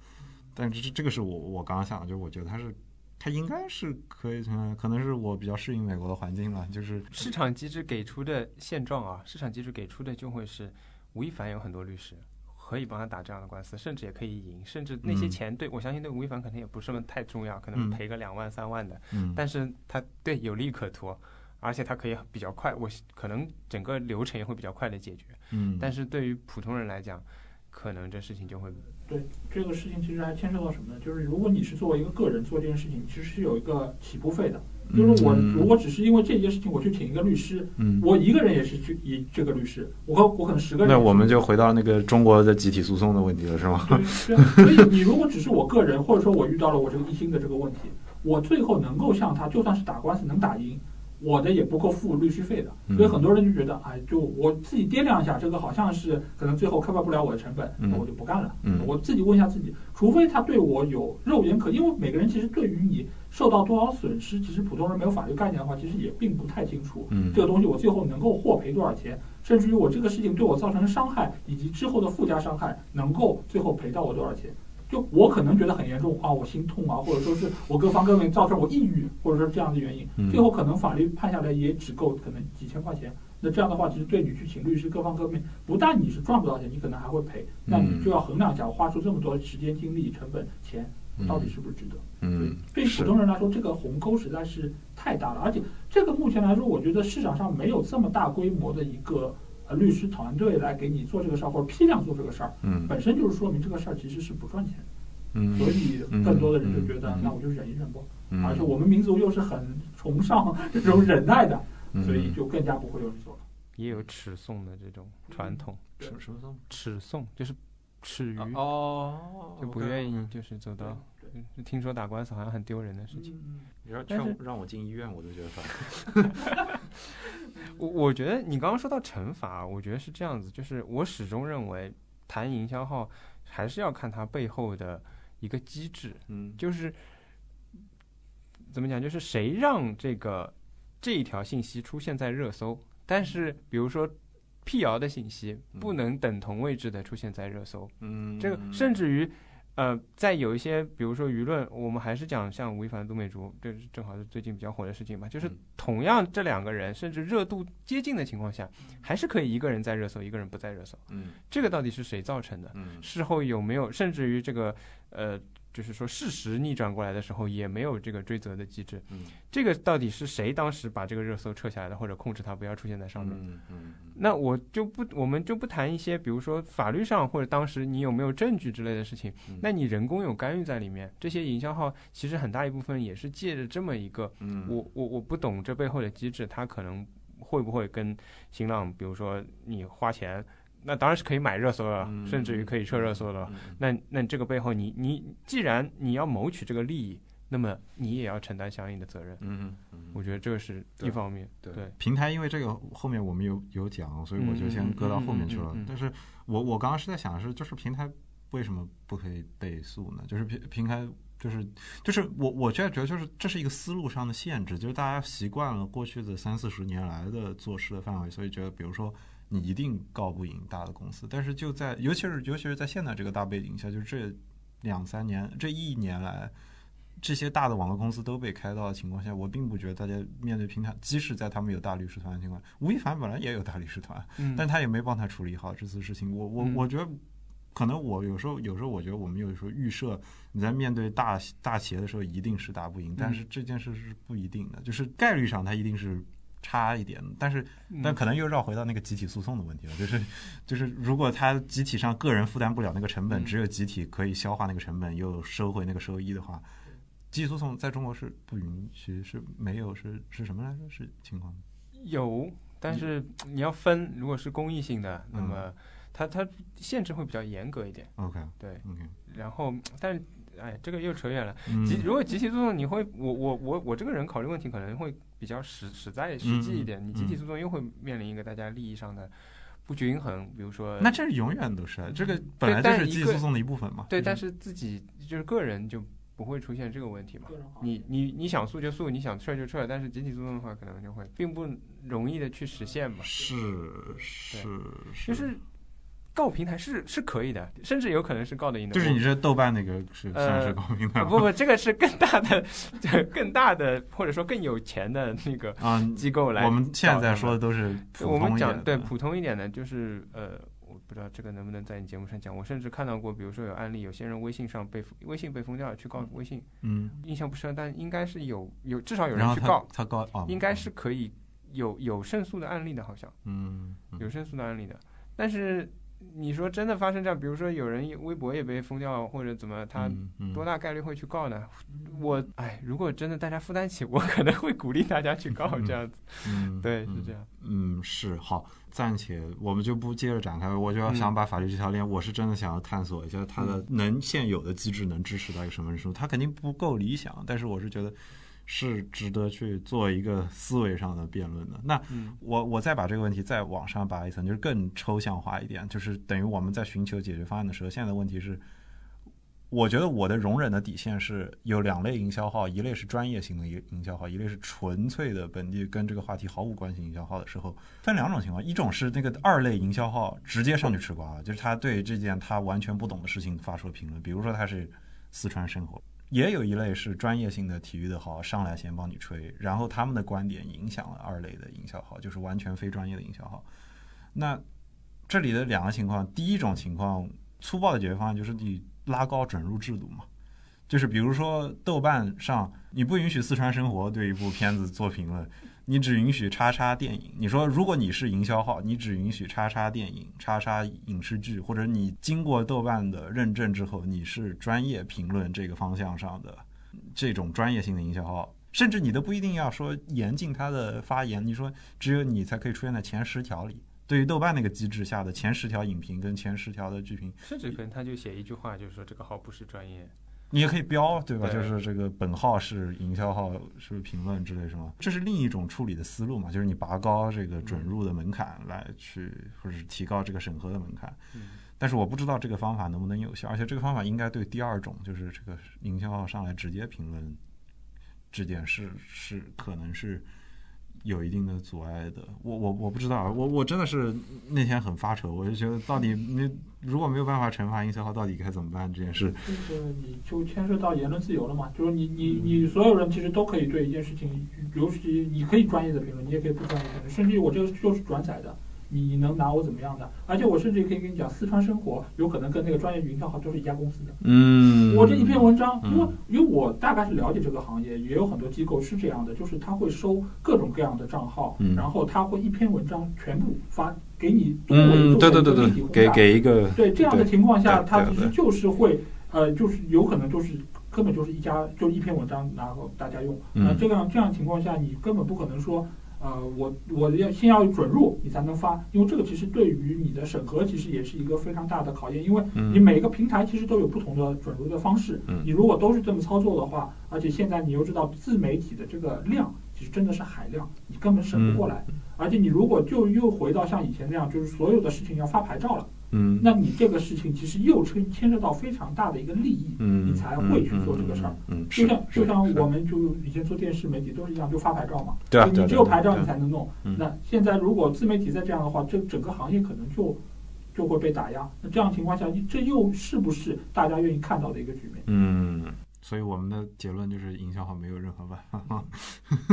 但这这个是我我刚刚想的，就是我觉得它是，它应该是可以，可能是我比较适应美国的环境了。就是市场机制给出的现状啊，市场机制给出的就会是，吴亦凡有很多律师可以帮他打这样的官司，甚至也可以赢，甚至那些钱对我相信对吴亦凡可能也不是那么太重要，可能赔个两万三万的，但是他对有利可图，而且他可以比较快，我可能整个流程也会比较快的解决。嗯，但是对于普通人来讲，可能这事情就会。对这个事情，其实还牵涉到什么呢？就是如果你是作为一个个人做这件事情，其实是有一个起步费的。就是我如果只是因为这件事情我去请一个律师，我一个人也是去以这个律师，我和我可能十个人。那我们就回到那个中国的集体诉讼的问题了，是吗？对，所以你如果只是我个人，或者说我遇到了我这个一心的这个问题，我最后能够向他，就算是打官司能打赢。我的也不够付律师费的，所以很多人就觉得，哎，就我自己掂量一下，这个好像是可能最后 cover 不了我的成本，那我就不干了。我自己问一下自己，除非他对我有肉眼可，因为每个人其实对于你受到多少损失，其实普通人没有法律概念的话，其实也并不太清楚。这个东西我最后能够获赔多少钱，甚至于我这个事情对我造成的伤害以及之后的附加伤害，能够最后赔到我多少钱？就我可能觉得很严重啊，我心痛啊，或者说是我各方各面造成我抑郁，或者说这样的原因，最后可能法律判下来也只够可能几千块钱。那这样的话，其实对你去请律师，各方各面不但你是赚不到钱，你可能还会赔。那你就要衡量一下，我花出这么多时间、精力、成本、钱，到底是不是值得？嗯，对普通人来说，这个鸿沟实在是太大了，而且这个目前来说，我觉得市场上没有这么大规模的一个。律师团队来给你做这个事儿，或者批量做这个事儿，嗯，本身就是说明这个事儿其实是不赚钱的，嗯，所以更多的人就觉得，那我就忍一忍吧。而且我们民族又是很崇尚这种忍耐的，所以就更加不会有人做了。也有齿送的这种传统，齿什么送？齿送就是齿余哦，就不愿意就是走到。听说打官司好像很丢人的事情，你要劝让我进医院，我都觉得烦。我我觉得你刚刚说到惩罚，我觉得是这样子，就是我始终认为谈营销号还是要看它背后的一个机制，嗯，就是怎么讲，就是谁让这个这一条信息出现在热搜，但是比如说辟谣的信息不能等同位置的出现在热搜，嗯，这个甚至于。呃，在有一些，比如说舆论，我们还是讲像吴亦凡、杜美竹，这是正好是最近比较火的事情嘛。就是嗯同样这两个人，甚至热度接近的情况下，还是可以一个人在热搜，一个人不在热搜。嗯这个到底是谁造成的？嗯事后有没有，甚至于这个呃，就是说事实逆转过来的时候，也没有这个追责的机制。嗯这个到底是谁当时把这个热搜撤下来的，或者控制它不要出现在上面？嗯嗯那我就不，我们就不谈一些，比如说法律上或者当时你有没有证据之类的事情嗯。那你人工有干预在里面，这些营销号其实很大一部分也是借着这么一个，嗯我我我不懂这背后的机制，它可能会不会跟新浪，比如说你花钱，那当然是可以买热搜了，嗯甚至于可以撤热搜了。嗯那那这个背后你，你既然你要谋取这个利益，那么你也要承担相应的责任。嗯嗯我觉得这个是一方面，对对平台，因为这个后面我们有有讲，所以我就先搁到后面去了。但是我我刚刚是在想的是，就是平台为什么不可以被诉呢？就是平平台就是就是我我现在觉得就是这是一个思路上的限制，就是大家习惯了过去的三四十年来的做事的范围，所以觉得比如说。你一定告不赢大的公司，但是就在尤其是尤其是在现在这个大背景下，就是这两三年这一年来，这些大的网络公司都被开到的情况下，我并不觉得大家面对平台，即使在他们有大律师团的情况，吴亦凡本来也有大律师团，嗯，但他也没帮他处理好这次事情。我我嗯我觉得，可能我有时候有时候我觉得我们有时候预设你在面对大大企业的时候一定是打不赢，但是这件事是不一定的，就是概率上它一定是。差一点，但是但嗯可能又绕回到那个集体诉讼的问题了，就是就是如果他集体上个人负担不了那个成本，嗯只有集体可以消化那个成本，又收回那个收益的话，集体诉讼在中国是不允许，是没有是是什么来着？是情况？有，但是你要分，如果是公益性的，那嗯么它它限制会比较严格一点，OK 对。OK，然后，但是哎，这个又扯远了。嗯集如果集体诉讼，你会，我我我我这个人考虑问题可能会比较实实在实际一点。你集体诉讼又会面临一个大家利益上的不均衡，比如说那这是永远都是啊这个本来就但是集体诉讼的一部分嘛。对，但是自己就是个人就不会出现这个问题嘛。你你你想诉就诉，你想撤就撤，但是集体诉讼的话，可能就会并不容易的去实现嘛。是是就是告平台是是可以的，甚至有可能是告得赢的。就是你这豆瓣那个是呃算是告平的啊不不，这个是更大的，更大的或者说更有钱的那个啊，机构来。我们现在说的都是普我们讲对普通一点的，就是呃，我不知道这个能不能在你节目上讲。我甚至看到过，比如说有案例，有些人微信上被微信被封掉了，去告微信，嗯，印象不深，但应该是有有至少有人去告，他告啊，应该是可以有有胜诉的案例的，好像嗯嗯有胜诉的案例的。但是你说真的发生这样，比如说有人微博也被封掉，或者怎么，他多大概率会去告呢？我哎，如果真的大家负担起，我可能会鼓励大家去告这样子。嗯对，嗯是这样。嗯，是好，暂且我们就不接着展开。我就要嗯想把法律这条链，我是真的想要探索一下它的能现有的机制能支持到一个什么程度。它肯定不够理想，但是我是觉得是值得去做一个思维上的辩论的。那嗯我我再把这个问题再往上拔一层，就是更抽象化一点，就是等于我们在寻求解决方案的时候，现在的问题是。我觉得我的容忍的底线是有两类营销号，一类是专业型的营营销号，一类是纯粹的本地跟这个话题毫无关系营销号的时候，分两种情况，一种是那个二类营销号直接上去吃瓜了，就是他对这件他完全不懂的事情发出了评论，比如说他是四川生活，也有一类是专业性的体育的号上来先帮你吹，然后他们的观点影响了二类的营销号，就是完全非专业的营销号。那这里的两个情况，第一种情况粗暴的解决方案就是你拉高准入制度嘛，就是比如说豆瓣上你不允许四川生活对一部片子做评论，你只允许叉叉电影。你说如果你是营销号，你只允许叉叉电影、叉叉影视剧，或者你经过豆瓣的认证之后，你是专业评论这个方向上的这种专业性的营销号。甚至你都不一定要说严禁他的发言，你说只有你才可以出现在前十条里。对于豆瓣那个机制下的前十条影评跟前十条的剧评，甚至可能他就写一句话，就是说这个号不是专业。你也可以标，对吧？对就是这个本号是营销号，是评论之类什么，这是另一种处理的思路嘛？就是你拔高这个准入的门槛来去，或者是提高这个审核的门槛。嗯但是我不知道这个方法能不能有效，而且这个方法应该对第二种，就是这个营销号上来直接评论这件事是可能是有一定的阻碍的。我我我不知道，我我真的是那天很发愁，我就觉得到底你如果没有办法惩罚营销号，到底该怎么办这件事？就是你就牵涉到言论自由了嘛，就是你你你所有人其实都可以对一件事情，尤其你可以专业的评论，你也可以不专业的评论，甚至我这个就是转载的。你能拿我怎么样的？而且我甚至可以跟你讲，四川生活有可能跟那个专业营销号都是一家公司的。嗯，我这一篇文章，嗯因为因为我大概是了解这个行业，也有很多机构是这样的，就是他会收各种各样的账号，嗯然后他会一篇文章全部发给你作为嗯，对对对对做一个立体，轰给炸给一个对这样的情况下，对他其实就是会呃，就是有可能就是根本就是一家就一篇文章，然后大家用。嗯那这样这样情况下，你根本不可能说。呃，我我要先要准入，你才能发，因为这个其实对于你的审核其实也是一个非常大的考验，因为嗯。你每个平台其实都有不同的准入的方式，嗯。你如果都是这么操作的话，而且现在你又知道自媒体的这个量其实真的是海量，你根本审不过来，而且你如果就又回到像以前那样，就是所有的事情要发牌照了。嗯那你这个事情其实又牵牵涉到非常大的一个利益，嗯，你才会去做这个事儿。嗯，嗯，就像就像我们就以前做电视媒体都是一样，就发牌照嘛，对啊，你只有牌照你才能弄嗯。那现在如果自媒体再这样的话，这整个行业可能就就会被打压。那这样情况下，这又是不是大家愿意看到的一个局面？嗯，所以我们的结论就是营销号没有任何办法。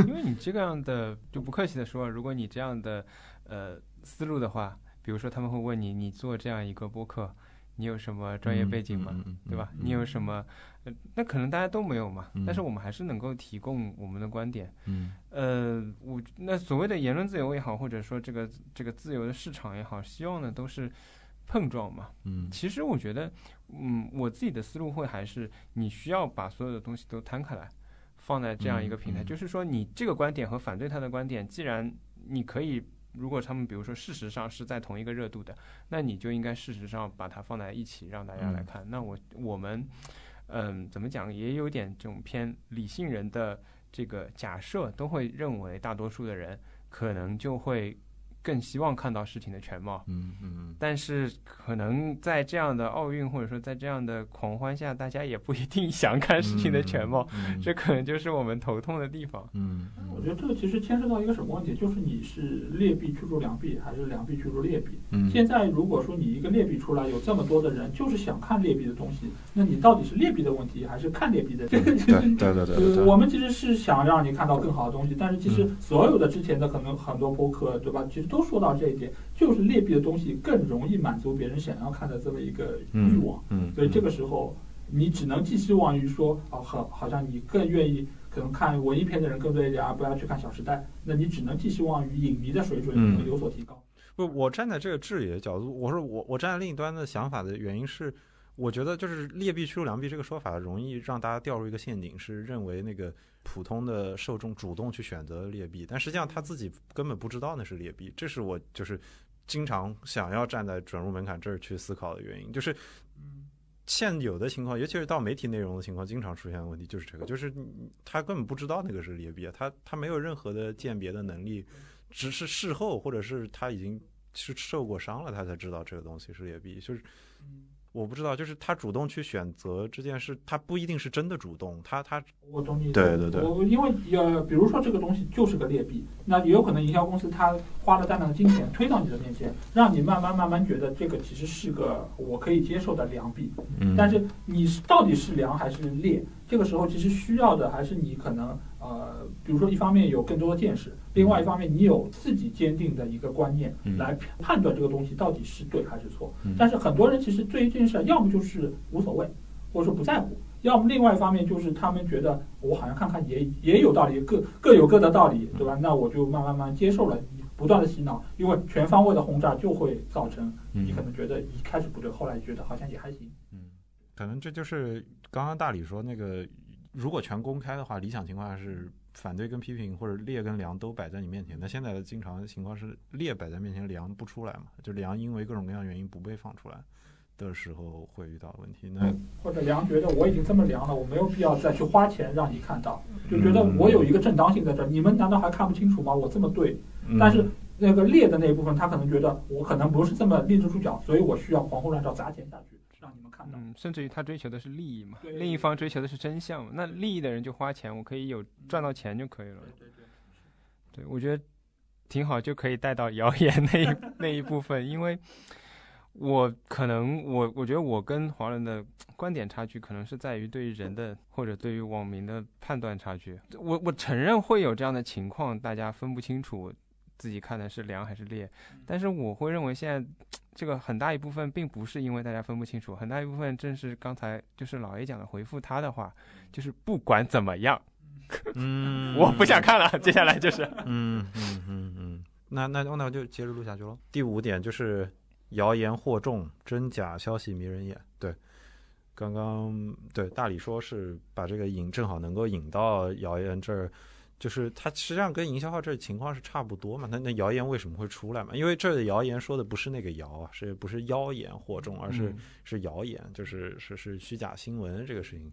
因为你这个样的，就不客气的说，如果你这样的呃思路的话，比如说他们会问你，你做这样一个播客，你有什么专业背景吗？对吧？嗯你有什么？呃，那可能大家都没有嘛，嗯但是我们还是能够提供我们的观点。嗯呃，我那所谓的言论自由也好，或者说这个这个自由的市场也好，希望呢都是碰撞嘛。嗯其实我觉得，嗯，我自己的思路会还是你需要把所有的东西都摊开来，放在这样一个平台，嗯嗯就是说你这个观点和反对他的观点，既然你可以。如果他们比如说事实上是在同一个热度的，那你就应该事实上把它放在一起，让大家来嗯看。那我我们，嗯，怎么讲，也有点这种偏理性人的这个假设，都会认为大多数的人可能就会更希望看到事情的全貌。嗯嗯但是可能在这样的奥运或者说在这样的狂欢下，大家也不一定想看事情的全貌，嗯，这可能就是我们头痛的地方。嗯我觉得这个其实牵涉到一个什么问题，就是你是劣币驱逐良币，还是良币驱逐劣币？嗯现在如果说你一个劣币出来，有这么多的人就是想看劣币的东西，那你到底是劣币的问题，还是看劣币的？对对对对我们其实是想让你看到更好的东西，但是其实嗯所有的之前的可能很多播客，对吧？其实都说到这一点，就是劣币的东西更容易满足别人想要看的这么一个欲望。嗯，所以这个时候，你只能寄希望于说，啊，好，好像你更愿意可能看文艺片的人更多一点，而不要去看《小时代》，那你只能寄希望于影迷的水准嗯能有所提高。不，我站在这个质疑的角度，我说我我站在另一端的想法的原因是，我觉得就是劣币驱逐良币这个说法容易让大家掉入一个陷阱，是认为那个普通的受众主动去选择劣币，但实际上他自己根本不知道那是劣币，这是我就是经常想要站在准入门槛这儿去思考的原因，就是。现有的情况，尤其是到媒体内容的情况，经常出现的问题就是这个，就是他根本不知道那个是劣币，他他没有任何的鉴别的能力，只是事后或者是他已经是受过伤了，他才知道这个东西是劣币。就是嗯我不知道，就是他主动去选择这件事，他不一定是真的主动，他他我懂你。对对对我因为呃，比如说这个东西就是个劣币，那也有可能营销公司他花了大量的金钱推到你的面前，让你慢慢慢慢觉得这个其实是个我可以接受的良币。嗯，但是你是到底是良还是劣？这个时候其实需要的还是你可能呃，比如说一方面有更多的见识，另外一方面你有自己坚定的一个观念嗯来判断这个东西到底是对还是错嗯。但是很多人其实对于这件事，要么就是无所谓，或者说不在乎。要么另外一方面就是他们觉得我好像看看也也有道理，各各有各的道理，对吧？那我就慢慢慢慢接受了，不断的洗脑，因为全方位的轰炸就会造成你可能觉得一开始不对，后来觉得好像也还行。嗯，可能这就是刚刚大理说那个，如果全公开的话，理想情况下是反对跟批评或者劣跟良都摆在你面前。那现在的经常情况是劣摆在面前，良不出来嘛？就良因为各种各样原因不被放出来的时候会遇到问题。那或者良觉得我已经这么良了，我没有必要再去花钱让你看到，就觉得我有一个正当性在这儿，你们难道还看不清楚吗？我这么对，但是那个劣的那一部分，他可能觉得我可能不是这么立得住脚，所以我需要狂轰乱炸砸钱下去，看到。嗯，甚至于他追求的是利益嘛，另一方追求的是真相嘛。那利益的人就花钱，我可以有赚到钱就可以了。对对对，对，我觉得挺好，就可以带到谣言那一 那一部分，因为我可能我我觉得我跟华人的观点差距，可能是在于对于人的或者对于网民的判断差距。我我承认会有这样的情况，大家分不清楚自己看的是凉还是烈，但是我会认为现在这个很大一部分并不是因为大家分不清楚，很大一部分正是刚才就是老 A 讲的回复他的话，就是不管怎么样。嗯我不想看了，接下来就是，嗯嗯嗯嗯，那那那我就接着录下去喽。第五点就是谣言惑众，真假消息迷人眼。对，刚刚对大理说是把这个引正好能够引到谣言这儿，就是它实际上跟营销号这情况是差不多嘛。那那谣言为什么会出来嘛？因为这儿的谣言说的不是那个谣啊，是不是妖言惑众，而是、嗯是谣言，就是是是虚假新闻这个事情。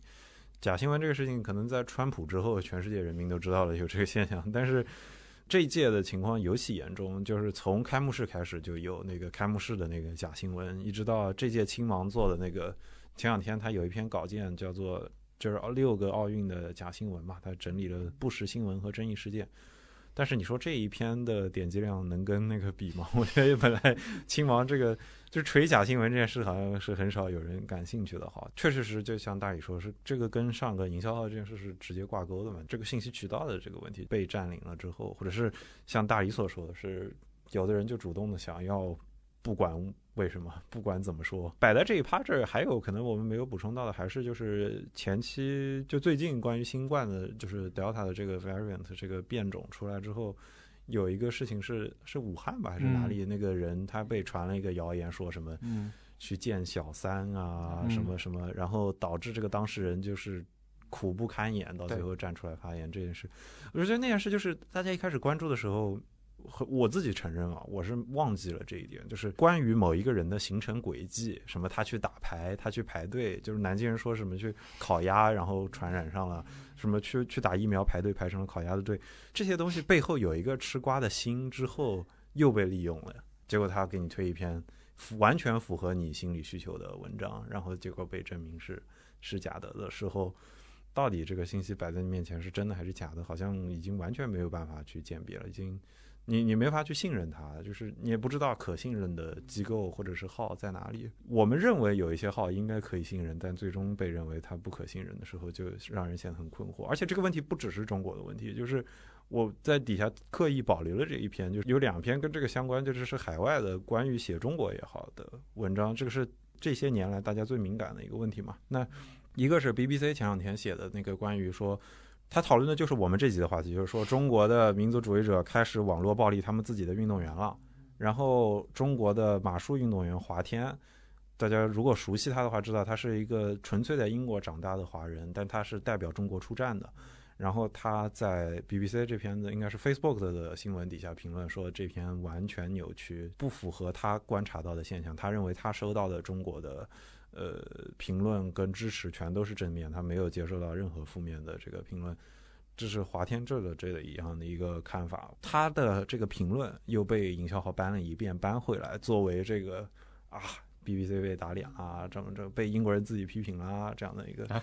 假新闻这个事情，可能在川普之后，全世界人民都知道了有这个现象，但是这一届的情况尤其严重，就是从开幕式开始就有那个开幕式的那个假新闻，一直到这届亲王做的那个，前两天他有一篇稿件叫做就是六个奥运的假新闻嘛，他整理了不实新闻和争议事件。但是你说这一篇的点击量能跟那个比吗？我觉得本来亲王这个就是锤假新闻这件事，好像是很少有人感兴趣的哈。确实是，就像大宇说，是这个跟上个营销号这件事是直接挂钩的嘛。这个信息渠道的这个问题被占领了之后，或者是像大宇所说的是，有的人就主动的想要，不管为什么，不管怎么说，摆在这一趴这儿，还有可能我们没有补充到的，还是就是前期就最近关于新冠的，就是 Delta 的这个 variant 这个变种出来之后。有一个事情是是武汉吧还是哪里？那个人他被传了一个谣言，说什么嗯去见小三啊，嗯什么什么，然后导致这个当事人就是苦不堪言，到最后站出来发言这件事。我觉得那件事就是大家一开始关注的时候，和我自己承认啊，我是忘记了这一点，就是关于某一个人的行程轨迹，什么他去打牌，他去排队，就是南京人说什么去烤鸭，然后传染上了，什么去去打疫苗排队排成了烤鸭的队，这些东西背后有一个吃瓜的心，之后又被利用了，结果他给你推一篇符完全符合你心理需求的文章，然后结果被证明是是假的的时候。到底这个信息摆在你面前是真的还是假的，好像已经完全没有办法去鉴别了，已经你你没法去信任它，就是你也不知道可信任的机构或者是号在哪里。我们认为有一些号应该可以信任，但最终被认为它不可信任的时候，就让人显得很困惑。而且这个问题不只是中国的问题，就是我在底下刻意保留了这一篇，就是有两篇跟这个相关，就是是海外的关于写中国也好的文章，这个是这些年来大家最敏感的一个问题嘛。那一个是 BBC 前两天写的那个关于说。他讨论的就是我们这集的话题，就是说中国的民族主义者开始网络暴力他们自己的运动员了。然后中国的马术运动员华天，大家如果熟悉他的话，知道他是一个纯粹在英国长大的华人，但他是代表中国出战的。然后他在 BBC 这篇的应该是 Facebook 的新闻底下评论说，这篇完全扭曲，不符合他观察到的现象。他认为他收到的中国的呃评论跟支持全都是正面，他没有接受到任何负面的这个评论。这是华天这个这个一样的一个看法，他的这个评论又被营销号搬了一遍，搬回来作为这个啊 BBC 被打脸啊，这么这被英国人自己批评啦这样的一个，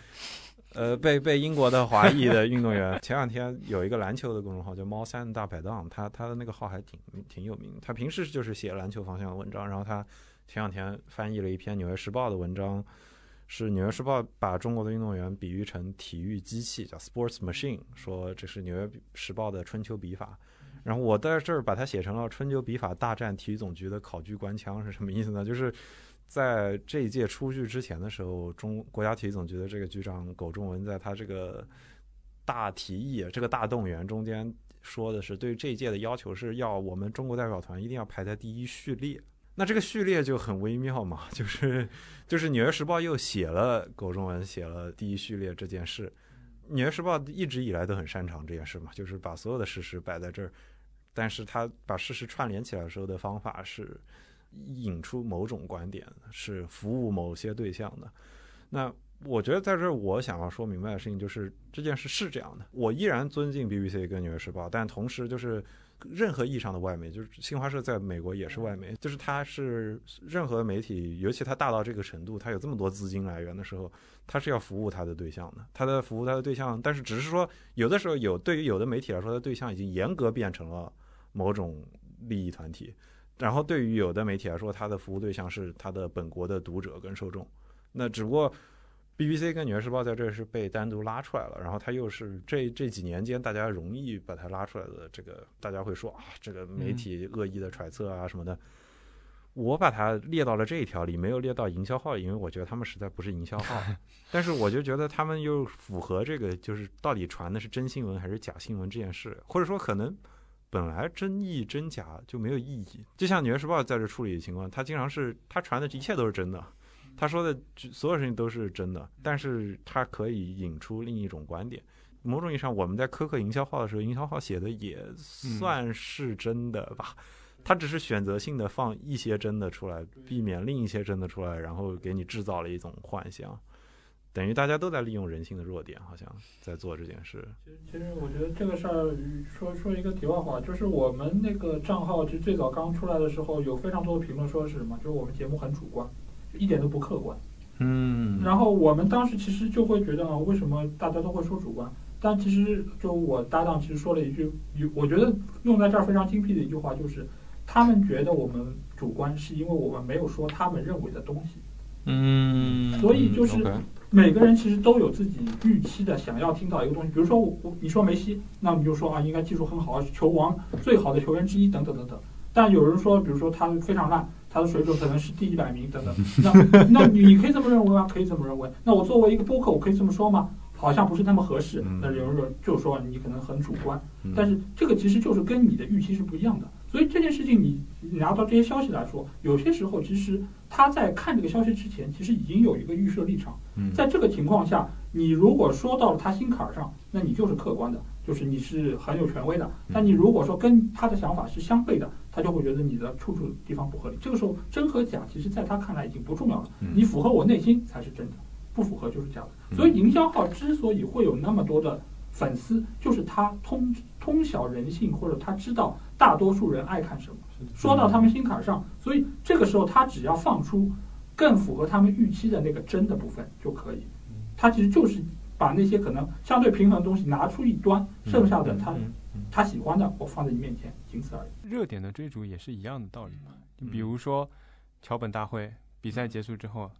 呃被被英国的华裔的运动员，前两天有一个篮球的公众号叫猫三大排档，他他的那个号还挺挺有名，他平时就是写篮球方向的文章，然后他前两天翻译了一篇《纽约时报》的文章。是《纽约时报》把中国的运动员比喻成体育机器，叫 sports machine，说这是《纽约时报》的春秋笔法。然后我在这儿把它写成了春秋笔法大战体育总局的考据官腔，是什么意思呢？就是在这一届出具之前的时候，中国家体育总局的这个局长苟仲文在他这个大提议、这个大动员中间说的是，对这一届的要求是要我们中国代表团一定要排在第一序列。那这个序列就很微妙嘛，就是就是《纽约时报》又写了苟中文写了第一序列这件事，《纽约时报》一直以来都很擅长这件事嘛，就是把所有的事实摆在这儿，但是他把事实串联起来的时候的方法是引出某种观点，是服务某些对象的。那我觉得在这儿我想要说明白的事情就是这件事是这样的，我依然尊敬 BBC 跟纽约时报，但同时就是任何意义上的外媒，就是新华社在美国也是外媒，就是它是任何媒体，尤其它大到这个程度，它有这么多资金来源的时候，它是要服务它的对象的，它的服务它的对象，但是只是说有的时候有对于有的媒体来说，它的对象已经严格变成了某种利益团体，然后对于有的媒体来说，它的服务对象是它的本国的读者跟受众，那只不过。BBC 跟《纽约时报》在这是被单独拉出来了，然后它又是这这几年间大家容易把它拉出来的这个，大家会说啊，这个媒体恶意的揣测啊什么的。我把它列到了这一条里，没有列到营销号，因为我觉得他们实在不是营销号。但是我就觉得他们又符合这个，就是到底传的是真新闻还是假新闻这件事，或者说可能本来真意真假就没有意义。就像《纽约时报》在这处理的情况，它经常是它传的一切都是真的。他说的所有事情都是真的，但是他可以引出另一种观点。某种意义上，我们在苛刻营销号的时候，营销号写的也算是真的吧？他只是选择性的放一些真的出来，避免另一些真的出来，然后给你制造了一种幻想。等于大家都在利用人性的弱点，好像在做这件事。其实，其实我觉得这个事儿说说一个题外话，就是我们那个账号其实最早刚出来的时候，有非常多的评论说是什么？就是我们节目很主观。一点都不客观，嗯，然后我们当时其实就会觉得啊，为什么大家都会说主观？但其实就我搭档其实说了一句，我觉得用在这儿非常精辟的一句话，就是他们觉得我们主观，是因为我们没有说他们认为的东西。嗯，所以就是每个人其实都有自己预期的，想要听到一个东西。比如说我你说梅西，那你就说啊，应该技术很好，是球王最好的球员之一，等等等等。但有人说，比如说他非常烂。他的水准可能是第一百名等等，那那你可以这么认为吗？可以这么认为。那我作为一个播客，我可以这么说吗？好像不是那么合适。那有人说就说你可能很主观，但是这个其实就是跟你的预期是不一样的。所以这件事情你拿到这些消息来说，有些时候其实他在看这个消息之前，其实已经有一个预设立场。在这个情况下，你如果说到了他心坎上，那你就是客观的。就是你是很有权威的，但你如果说跟他的想法是相悖的，他就会觉得你的处处地方不合理。这个时候真和假，其实在他看来已经不重要了。你符合我内心才是真的，不符合就是假的。所以营销号之所以会有那么多的粉丝，就是他通通晓人性，或者他知道大多数人爱看什么，说到他们心坎上。所以这个时候他只要放出更符合他们预期的那个真的部分就可以。他其实就是。把那些可能相对平衡的东西拿出一端，剩下的他他喜欢的，我放在你面前，仅此而已。热点的追逐也是一样的道理嘛。比如说桥本大会比赛结束之后，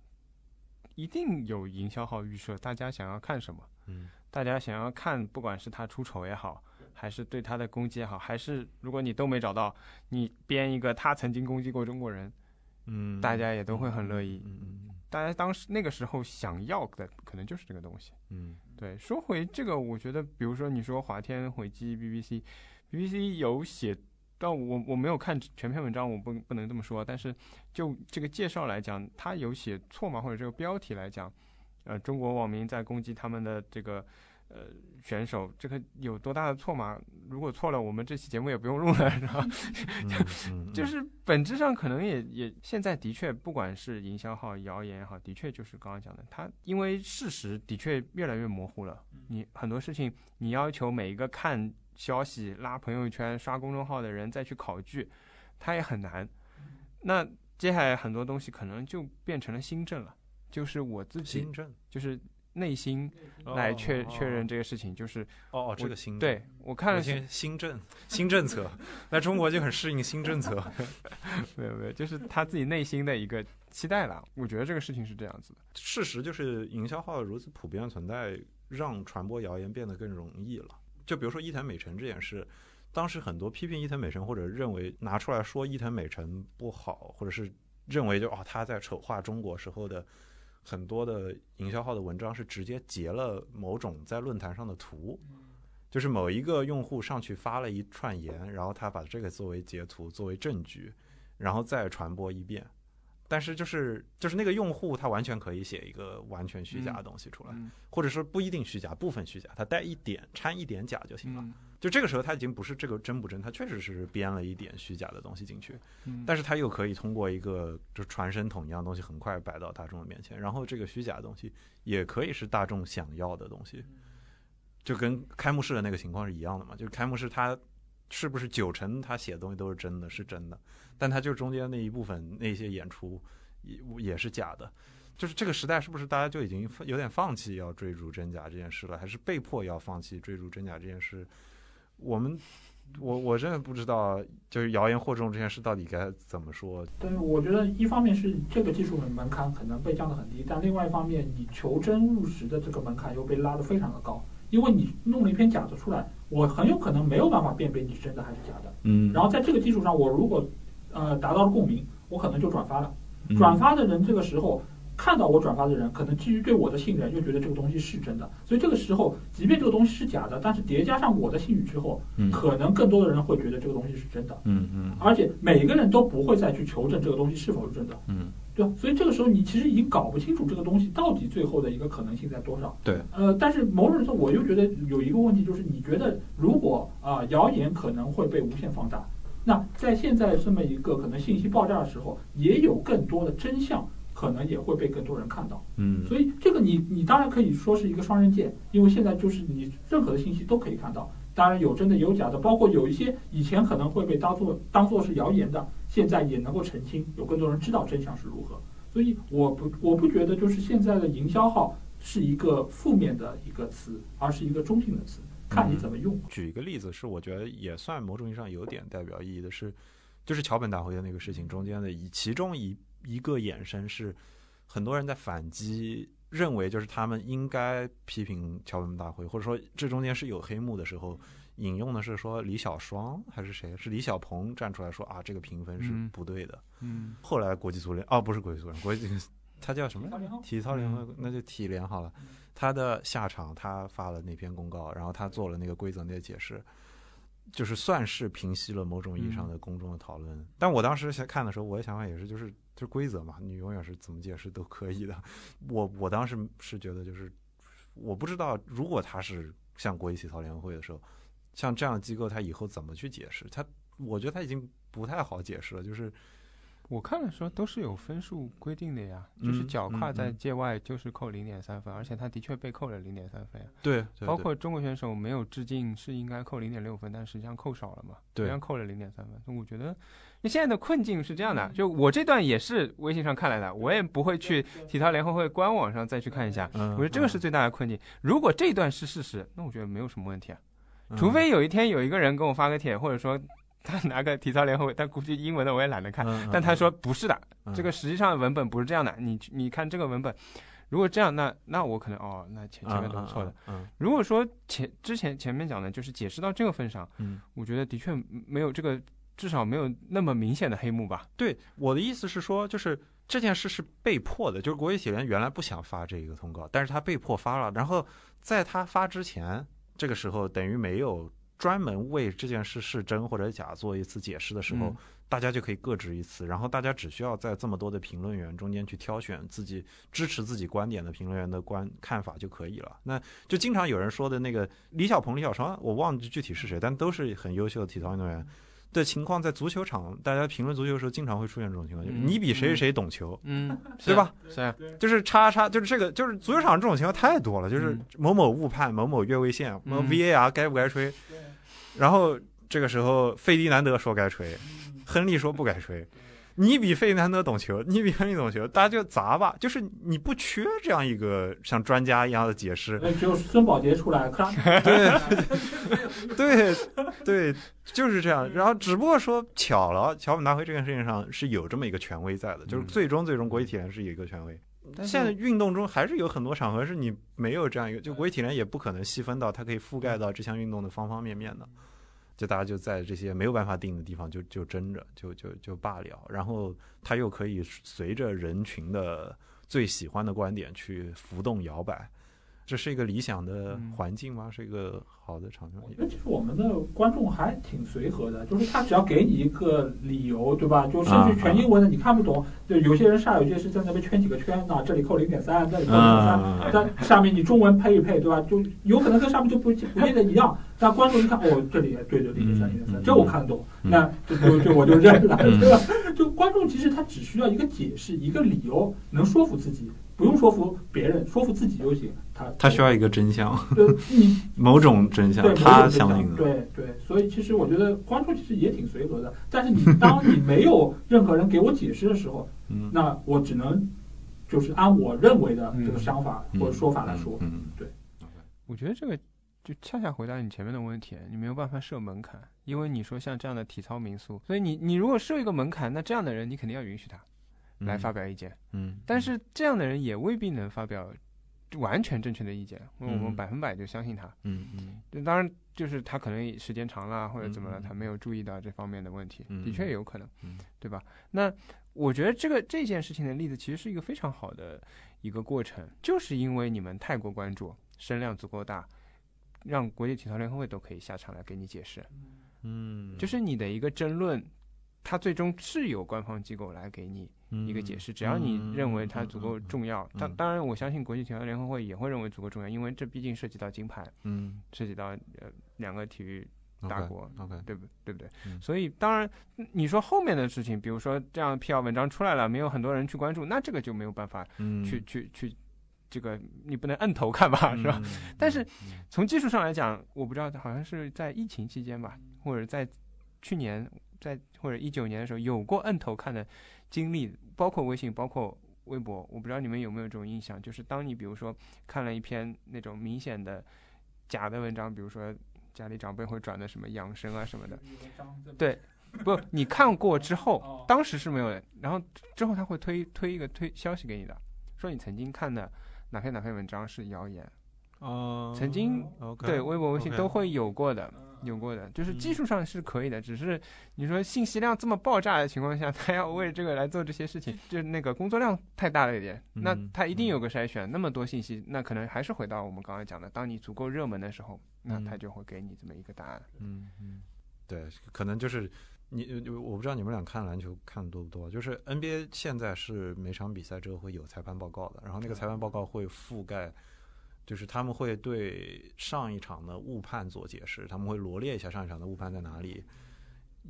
一定有营销号预设，大家想要看什么？嗯，大家想要看，不管是他出丑也好，还是对他的攻击也好，还是如果你都没找到，你编一个他曾经攻击过中国人，嗯，大家也都会很乐意。嗯嗯。大家当时那个时候想要的可能就是这个东西，嗯，对。说回这个，我觉得，比如说你说华天回击 BBC，BBC 有写，但我我没有看全篇文章，我不不能这么说。但是就这个介绍来讲，他有写错吗？或者这个标题来讲，呃，中国网民在攻击他们的这个。呃，选手这个有多大的错吗？如果错了，我们这期节目也不用录了，是吧？就是本质上可能也也现在的确，不管是营销号、谣言也好，的确就是刚刚讲的，它因为事实的确越来越模糊了。你很多事情，你要求每一个看消息、拉朋友圈、刷公众号的人再去考据，他也很难。那接下来很多东西可能就变成了新政了，就是我自己，新政就是。内心来确确认这个事情，就是哦，这个新对我看了新新政新政策，那中国就很适应新政策，没有没有，就是他自己内心的一个期待了。我觉得这个事情是这样子的，事实就是营销号如此普遍存在，让传播谣言变得更容易了。就比如说伊藤美诚这件事，当时很多批评伊藤美诚或者认为拿出来说伊藤美诚不好，或者是认为就哦他在丑化中国时候的。很多的营销号的文章是直接截了某种在论坛上的图，就是某一个用户上去发了一串言，然后他把这个作为截图作为证据，然后再传播一遍。但是就是就是那个用户他完全可以写一个完全虚假的东西出来，嗯。或者说不一定虚假，部分虚假，他带一点掺一点假就行了。嗯。就这个时候他已经不是这个真不真，他确实是编了一点虚假的东西进去，嗯。但是他又可以通过一个就传声筒一样的东西很快摆到大众的面前，然后这个虚假的东西也可以是大众想要的东西，就跟开幕式的那个情况是一样的嘛，就是开幕式它是不是九成他写的东西都是真的，是真的，但他就中间那一部分那些演出也也是假的。就是这个时代，是不是大家就已经有点放弃要追逐真假这件事了，还是被迫要放弃追逐真假这件事？我们，我我真的不知道，就是谣言惑众这件事到底该怎么说。但是我觉得一方面是这个技术门槛可能被降得很低，但另外一方面，你求真务实的这个门槛又被拉得非常的高，因为你弄了一篇假的出来，我很有可能没有办法辨别你是真的还是假的。嗯然后在这个基础上，我如果呃达到了共鸣，我可能就转发了。嗯转发的人这个时候看到我转发的人，可能基于对我的信任，又觉得这个东西是真的，所以这个时候，即便这个东西是假的，但是叠加上我的信誉之后，嗯可能更多的人会觉得这个东西是真的，嗯嗯而且每个人都不会再去求证这个东西是否是真的，嗯，对吧？所以这个时候你其实已经搞不清楚这个东西到底最后的一个可能性在多少。对，呃，但是某种程度，我又觉得有一个问题，就是你觉得如果啊、谣言可能会被无限放大，那在现在这么一个可能信息爆炸的时候，也有更多的真相可能也会被更多人看到。嗯所以这个你你当然可以说是一个双刃剑，因为现在就是你任何的信息都可以看到，当然有真的有假的，包括有一些以前可能会被当做当做是谣言的，现在也能够澄清，有更多人知道真相是如何。所以我不我不觉得就是现在的营销号是一个负面的一个词，而是一个中性的词，看你怎么用。举一个例子，是我觉得也算某种意义上有点代表意义的是，就是桥本大会的那个事情中间的一其中一一个衍生是，很多人在反击，认为就是他们应该批评桥本大会，或者说这中间是有黑幕的时候，引用的是说李小双还是谁，是李小鹏站出来说啊，这个评分是嗯不对的。嗯后来国际足联哦，不是国际足联，国际他叫什么？体操联合嗯，那就体联好了。他的下场，他发了那篇公告，然后他做了那个规则内的解释，就是算是平息了某种意义上的公众的讨论。但我当时想看的时候，我的想法也是，就是就是规则嘛，你永远是怎么解释都可以的。我我当时是觉得，就是我不知道，如果他是像国际体操联合会的时候，像这样的机构，他以后怎么去解释？他我觉得他已经不太好解释了，就是我看的时候都是有分数规定的呀，就是嗯脚跨在界外就是扣零点三分，而且他的确被扣了零点三分呀。对，包括中国选手没有致敬是应该扣零点六分，但实际上扣少了嘛，对实际上扣了零点三分。所以我觉得，那现在的困境是这样的，就我这段也是微信上看来的，我也不会去体操联合会官网上再去看一下。嗯我觉得这个是最大的困境。如果这段是事实，那我觉得没有什么问题啊。嗯除非有一天有一个人给我发个帖，或者说他拿个体操联合会，但估计英文的我也懒得看，嗯但他说不是的，嗯这个实际上文本不是这样的。你你看这个文本，如果这样，那那我可能哦，那前前面都是错的。，嗯如果说前之前前面讲的就是解释到这个份上，嗯，我觉得的确没有这个，至少没有那么明显的黑幕吧。对，我的意思是说，就是这件事是被迫的，就是国际体联原来不想发这一个通告，但是他被迫发了，然后在他发之前，这个时候等于没有专门为这件事是真或者假做一次解释的时候，嗯大家就可以各执一词，然后大家只需要在这么多的评论员中间去挑选自己支持自己观点的评论员的观看法就可以了。那就经常有人说的那个李小鹏、李小双，我忘记具体是谁，但都是很优秀的体操运动员。的情况在足球场，大家评论足球的时候，经常会出现这种情况，就是嗯你比谁谁谁懂球，嗯，对吧？是啊，就是叉叉，就是这个，就是足球场这种情况太多了，就是嗯某某误判，某某越位线，VAR 该不该吹，然后这个时候费迪南德说该吹，亨利说不该吹。你比费迪南德懂球，你比亨利懂球，大家就砸吧。就是你不缺这样一个像专家一样的解释，呃，只有孙宝杰出来，咔，对对，就是这样。然后只不过说巧了，乔本大会这件事情上是有这么一个权威在的，就是嗯最终最终国际体联是有一个权威。但现在运动中还是有很多场合是你没有这样一个，就国际体联也不可能细分到它可以覆盖到这项运动的方方面面的，就大家就在这些没有办法定的地方就就争着就就就罢了，然后它又可以随着人群的最喜欢的观点去浮动摇摆，这是一个理想的嗯环境吗？是一个好的场景吗我？觉得其实我们的观众还挺随和的，就是他只要给你一个理由，对吧？就甚至全英文的你看不懂，就有些人煞有介事在那边圈几个圈，那这里扣零点三，那里扣零点三，嗯，在下面你中文配一配，对吧？就有可能跟上面就不不见得一样，但观众一看，哦，这里也对对零点三零点三，嗯这我看得懂，嗯那就就就我就认了，嗯对吧？就观众其实他只需要一个解释，一个理由，能说服自己，不用说服别人，说服自己就行。他他需要一个真相，对你某种真相，，他相相信的。对对，所以其实我觉得观众其实也挺随和的，但是你当你没有任何人给我解释的时候，嗯，那我只能就是按我认为的这个嗯想法嗯或者说法来说。嗯，对我觉得这个就恰恰回答你前面的问题，你没有办法设门槛，因为你说像这样的体操民宿，所以你你如果设一个门槛，那这样的人你肯定要允许他嗯来发表意见，嗯，但是这样的人也未必能发表完全正确的意见，因为我们嗯百分百就相信他。嗯嗯就当然，就是他可能时间长了或者怎么了，他没有注意到这方面的问题，嗯的确有可能，嗯对吧？那我觉得这个这件事情的例子其实是一个非常好的一个过程，就是因为你们太过关注，声量足够大，让国际体操联合会都可以下场来给你解释，嗯，就是你的一个争论。它最终是由官方机构来给你一个解释，只要你认为它足够重要，嗯当当然我相信国际体育联合会也会认为足够重要，因为这毕竟涉及到金牌，嗯，涉及到呃两个体育嗯大国 OK，对不对不对？嗯所以当然，嗯你说后面的事情，比如说这样辟谣文章出来了，没有很多人去关注，那这个就没有办法嗯，去、去去，这个你不能摁头看吧，是吧？嗯？但是嗯从技术上来讲，我不知道，好像是在疫情期间吧，或者在去年在或者一九年的时候有过摁头看的经历，包括微信，包括微博，我不知道你们有没有这种印象，就是当你比如说看了一篇那种明显的假的文章，比如说家里长辈会转的什么养生啊什么的，对不，你看过之后哦，当时是没有的，然后之后他会推推一个推消息给你的，说你曾经看的哪篇哪篇文章是谣言，哦，曾经对，微博、微信都会有过的，有过的，就是技术上是可以的，只是你说信息量这么爆炸的情况下，他要为这个来做这些事情，就那个工作量太大了一点，那嗯他一定有个筛选，那么多信息，那可能还是回到我们刚才讲的，当你足够热门的时候，那嗯他就会给你这么一个答案。嗯嗯，对，可能就是你，呃我不知道你们俩看篮球看的多不多，就是 NBA 现在是每场比赛之后会有裁判报告的，然后那个裁判报告会覆盖。就是他们会对上一场的误判做解释，他们会罗列一下上一场的误判在哪里。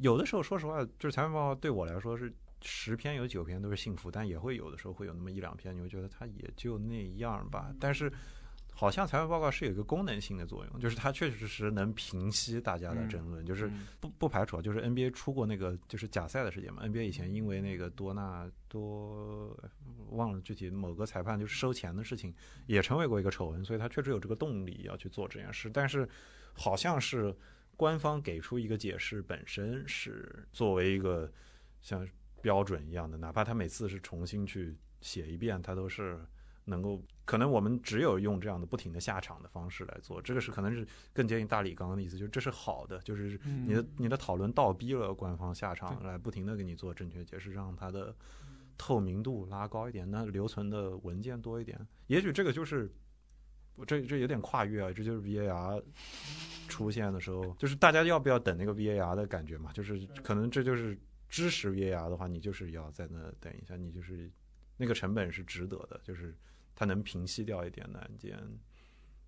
有的时候，说实话，就是裁判报告对我来说是十篇有九篇都是幸福，但也会有的时候会有那么一两篇，你会觉得他也就那样吧。但是好像裁判报告是有一个功能性的作用，就是它确确实实能平息大家的争论，就是嗯不不排除啊，就是 NBA 出过那个就是假赛的事件嘛。NBA 以前因为那个多纳多忘了具体某个裁判就是收钱的事情，也成为过一个丑闻，所以他确实有这个动力要去做这件事。但是好像是官方给出一个解释本身是作为一个像标准一样的，哪怕他每次是重新去写一遍，他都是能够。可能我们只有用这样的不停的下场的方式来做，这个是可能是更接近大理刚刚的意思，就是这是好的，就是嗯你的你的讨论倒逼了官方下场来不停的给你做正确解释，让它的透明度拉高一点，那留存的文件多一点。也许这个就是这这有点跨越啊，这就是 VAR 出现的时候，就是大家要不要等那个 VAR 的感觉嘛？就是可能这就是支持 VAR 的话，你就是要在那等一下，你就是那个成本是值得的，就是它能平息掉一点难件。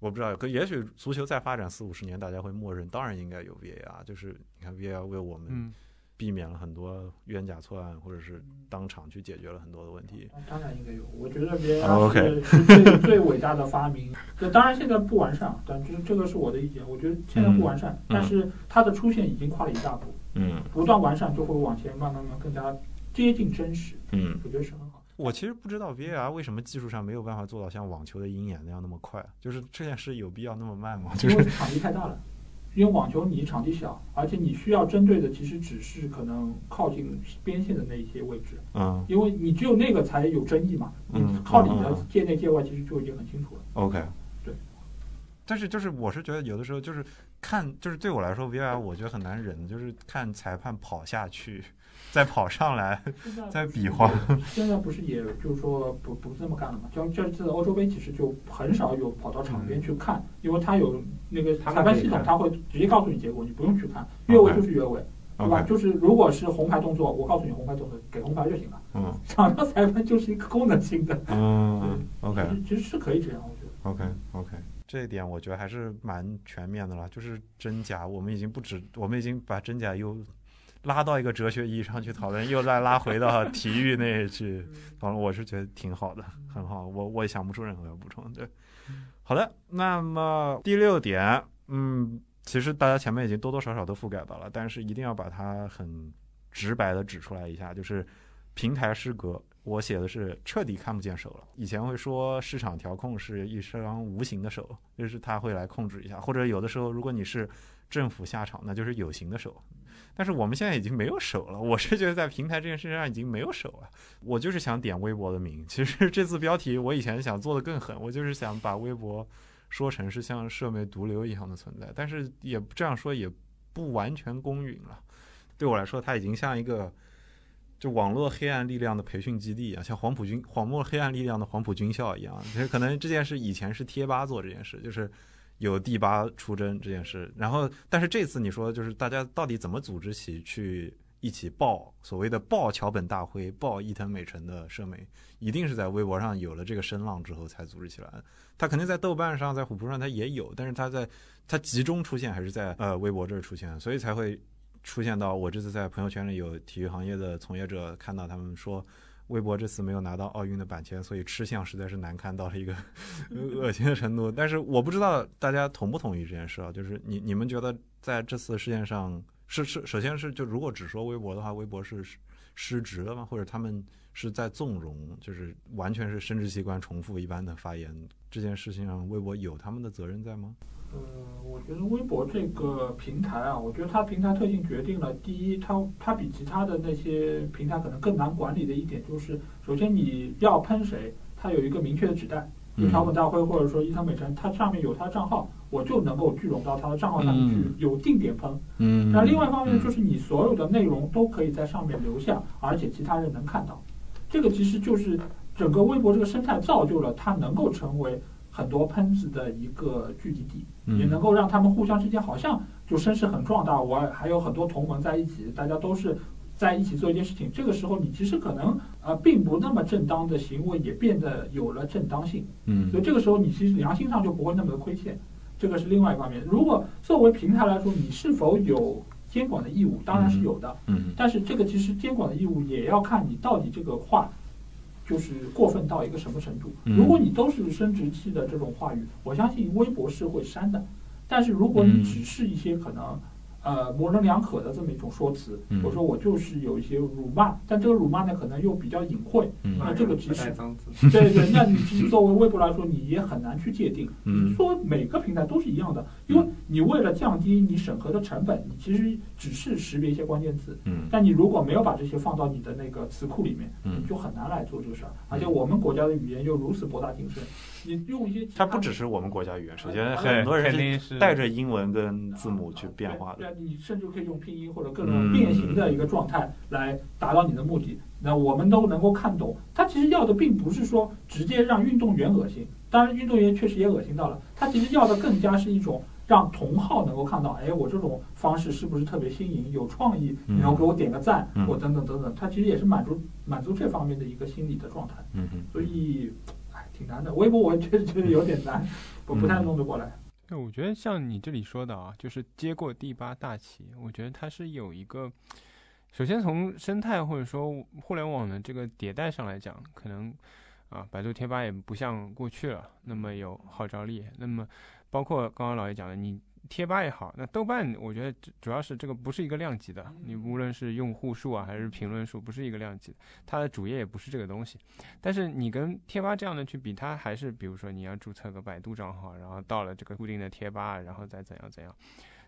我不知道，可也许足球再发展四五十年，大家会默认，当然应该有 VAR。就是你看 VAR 为我们嗯，避免了很多冤假错案，或者是当场去解决了很多的问题。当然应该有，我觉得哦 VAR，OK 是是最最伟大的发明。这当然现在不完善，但这这个是我的意见。我觉得现在不完善，但是它的出现已经跨了一大步，嗯不断完善就会往前慢慢慢更加接近真实，嗯，我觉得是很好。我其实不知道 VAR 为什么技术上没有办法做到像网球的鹰眼那样那么快，就是这件事有必要那么慢吗？就是场地太大了。因为网球你场地小，而且你需要针对的其实只是可能靠近边线的那一些位置，嗯因为你只有那个才有争议嘛。你嗯靠你的界内界外其实就已经很清楚了。，OK，对。但是就是我是觉得有的时候就是看，就是对我来说 VR 我觉得很难忍，就是看裁判跑下去，再跑上来，再比划。现在不是也就是说不不这么干了嘛？像这次欧洲杯其实就很少有跑到场边去看，因为他有那个裁判系统，他会直接告诉你结果，你不用去看，越位就是越位。对吧？就是如果是红牌动作，我告诉你红牌动作，给红牌就行了。嗯，场上裁判就是一个功能性的。嗯，OK，其实是可以这样，我觉得。OK，OK，这一点我觉得还是蛮全面的了。就是真假，我们已经不止，我们已经把真假又拉到一个哲学意义上去讨论，又再拉回到体育那去讨论。我是觉得挺好的，很好。我我也想不出任何要补充。对，好的。那么第六点，嗯。其实大家前面已经多多少少都覆盖到了，但是一定要把它很直白的指出来一下，就是平台失格，我写的是彻底看不见手了。以前会说市场调控是一双无形的手，就是它会来控制一下，或者有的时候如果你是政府下场，那就是有形的手。但是我们现在已经没有手了，我是觉得在平台这件事情上已经没有手了。我就是想点微博的名，其实这次标题我以前想做的更狠，我就是想把微博。说成是像社媒毒瘤一样的存在，但是也这样说也不完全公允了。对我来说，它已经像一个就网络黑暗力量的培训基地一样，像黄埔军、黄墨黑暗力量的黄埔军校一样。其实可能这件事以前是贴吧做这件事，就是有第八出征这件事。然后，但是这次你说，就是大家到底怎么组织起去？一起爆所谓的爆桥本大辉、爆伊藤美诚的社媒，一定是在微博上有了这个声浪之后才组织起来的。他肯定在豆瓣上、在虎扑上他也有，但是他在他集中出现还是在呃微博这儿出现，所以才会出现到我这次在朋友圈里有体育行业的从业者看到他们说，微博这次没有拿到奥运的版权，所以吃相实在是难看到了一个 恶心的程度。但是我不知道大家同不同意这件事啊？就是你你们觉得在这次事件上？是是，首先是就如果只说微博的话，微博是失职了吗？或者他们是在纵容，就是完全是生殖器官重复一般的发言？这件事情上，微博有他们的责任在吗？呃，我觉得微博这个平台啊，我觉得它平台特性决定了，第一，它它比其他的那些平台可能更难管理的一点就是，首先你要喷谁，它有一个明确的指代。就桥本大辉或者说伊藤美诚，它上面有他的账号，我就能够聚拢到他的账号上面去，有定点喷。嗯。那另外一方面就是你所有的内容都可以在上面留下，而且其他人能看到。这个其实就是整个微博这个生态造就了它能够成为很多喷子的一个聚集地，也能够让他们互相之间好像就声势很壮大。我还有很多同盟在一起，大家都是。在一起做一件事情，这个时候你其实可能呃并不那么正当的行为也变得有了正当性，嗯，所以这个时候你其实良心上就不会那么的亏欠，这个是另外一方面。如果作为平台来说，你是否有监管的义务？当然是有的，嗯，但是这个其实监管的义务也要看你到底这个话就是过分到一个什么程度。如果你都是生殖器的这种话语，我相信微博是会删的，但是如果你只是一些可能。呃，模棱两可的这么一种说辞，我说我就是有一些辱骂，但这个辱骂呢，可能又比较隐晦。那这个其实，对对，那你其实作为微博来说，你也很难去界定。你说每个平台都是一样的，因为你为了降低你审核的成本，你其实只是识别一些关键词。嗯，但你如果没有把这些放到你的那个词库里面，你就很难来做这个事儿。而且我们国家的语言又如此博大精深，你用一些它不只是我们国家语言，首先很多人是带着英文跟字母去变化的。你甚至可以用拼音或者各种变形的一个状态来达到你的目的，那我们都能够看懂。他其实要的并不是说直接让运动员恶心，当然运动员确实也恶心到了。他其实要的更加是一种让同号能够看到，哎，我这种方式是不是特别新颖、有创意，然后给我点个赞，或等等等等。他其实也是满足满足这方面的一个心理的状态。嗯所以，哎，挺难的。微博我确实觉得有点难，我不太弄得过来。那，我觉得像你这里说的啊，就是接过第八大旗，我觉得它是有一个，首先从生态或者说互联网的这个迭代上来讲，可能啊，百度贴吧也不像过去了那么有号召力，那么包括刚刚老爷讲的你。贴吧也好，那豆瓣我觉得主要是这个不是一个量级的，你无论是用户数啊还是评论数，不是一个量级的，它的主页也不是这个东西。但是你跟贴吧这样的去比，它还是比如说你要注册个百度账号，然后到了这个固定的贴吧，然后再怎样怎样。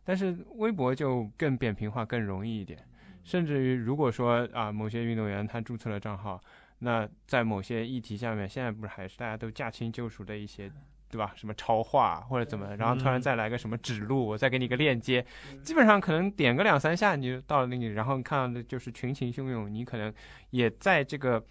但是微博就更扁平化，更容易一点。甚至于如果说啊某些运动员他注册了账号，那在某些议题下面，现在不是还是大家都驾轻就熟的一些。对吧？什么超话或者怎么，然后突然嗯再来个什么指路，我再给你个链接，基本上可能点个两三下你就到了那里，然后看到的就是群情汹涌，你可能也在这个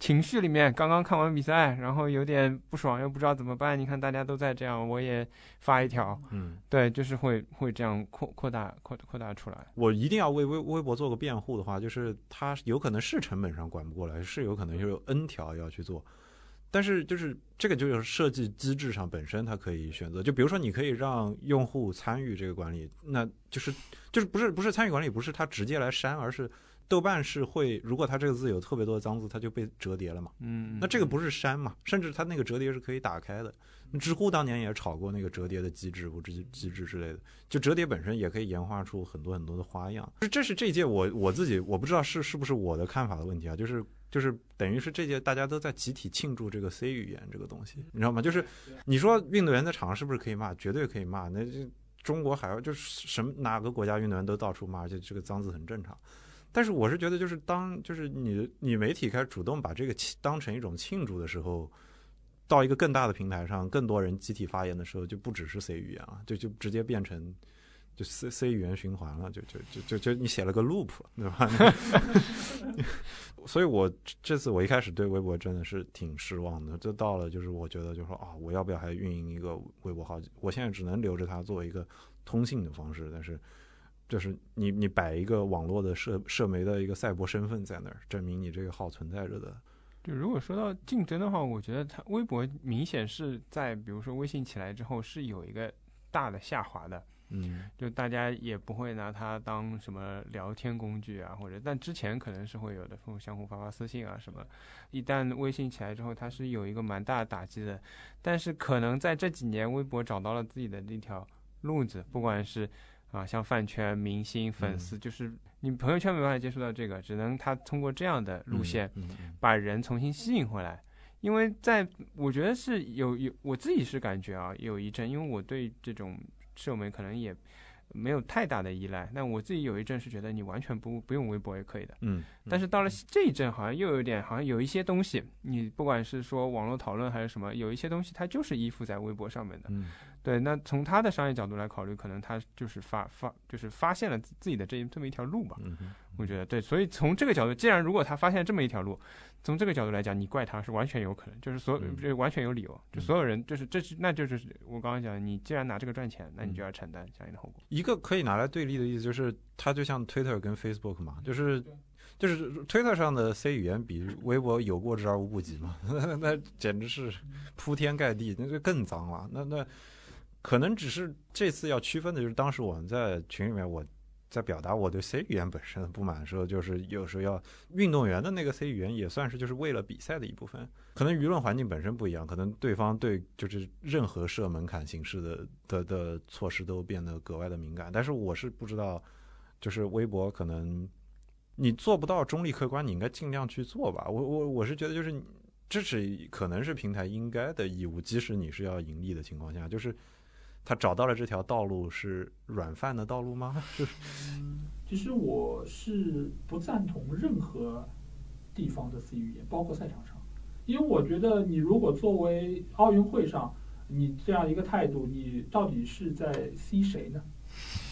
情绪里面，刚刚看完比赛，然后有点不爽，又不知道怎么办。你看大家都在这样，我也发一条，嗯，对，就是会会这样扩扩大扩扩大出来。我一定要为微微博做个辩护的话，就是它有可能是成本上管不过来，是有可能就有 N 条要去做，但是就是这个就是设计机制上本身它可以选择，就比如说你可以让用户参与这个管理，那就是就是不是不是参与管理，不是他直接来删，而是豆瓣是会，如果他这个字有特别多的脏字，它就被折叠了嘛。嗯，那这个不是删嘛？甚至它那个折叠是可以打开的。知乎当年也炒过那个折叠的机制或机机制之类的，就折叠本身也可以演化出很多很多的花样。这这是这一届我我自己我不知道是是不是我的看法的问题啊，就是就是等于是这届大家都在集体庆祝这个 C 语言这个东西，你知道吗？就是你说运动员在场上是不是可以骂？绝对可以骂。那这中国海外就是什么哪个国家运动员都到处骂，而且这个脏字很正常。但是我是觉得，就是当就是你你媒体开始主动把这个当成一种庆祝的时候，到一个更大的平台上，更多人集体发言的时候，就不只是 C 语言了，就就直接变成就 C C 语言循环了，就就就就就你写了个 loop，对吧？所以我这次我一开始对微博真的是挺失望的，就到了就是我觉得就说啊，我要不要还运营一个微博号？我现在只能留着它作为一个通信的方式，但是。就是你你摆一个网络的社社媒的一个赛博身份在那儿，证明你这个号存在着的。就如果说到竞争的话，我觉得它微博明显是在比如说微信起来之后是有一个大的下滑的，嗯就大家也不会拿它当什么聊天工具啊，或者但之前可能是会有的，相互发发私信啊什么。一旦微信起来之后，它是有一个蛮大的打击的，但是可能在这几年，微博找到了自己的那条路子，不管是。啊，像饭圈、明星、粉丝，就是你朋友圈没办法接触到这个，只能他通过这样的路线，把人重新吸引回来。因为在我觉得是有有我自己是感觉啊，有一阵，因为我对这种社媒可能也没有太大的依赖，那我自己有一阵是觉得你完全不不用微博也可以的。嗯，但是到了这一阵，好像又有点，好像有一些东西，你不管是说网络讨论还是什么，有一些东西它就是依附在微博上面的。嗯对，那从他的商业角度来考虑，可能他就是发发就是发现了自己的这这么一条路吧。嗯哼我觉得对，所以从这个角度，既然如果他发现这么一条路，从这个角度来讲，你怪他是完全有可能，就是所这完全有理由，就所有人就是这是那就是我刚刚讲，你既然拿这个赚钱，那你就要承担相应的后果。一个可以拿来对立的意思就是，它就像 Twitter 跟 Facebook 嘛，就是就是 Twitter 上的 C 语言比微博有过之而无不及嘛，那 那简直是铺天盖地，那就更脏了。那那可能只是这次要区分的就是，当时我们在群里面我。在表达我对 C 语言本身的不满的时候，就是有时候要运动员的那个 C 语言也算是就是为了比赛的一部分。可能舆论环境本身不一样，可能对方对就是任何设门槛形式的的的措施都变得格外的敏感。但是我是不知道，就是微博可能你做不到中立客观，你应该尽量去做吧。我我我是觉得就是支持可能是平台应该的义务，即使你是要盈利的情况下，就是。他找到了这条道路是软饭的道路吗？就是，嗯，其实我是不赞同任何地方的 C 语言，包括赛场上，因为我觉得你如果作为奥运会上你这样一个态度，你到底是在 C 谁呢？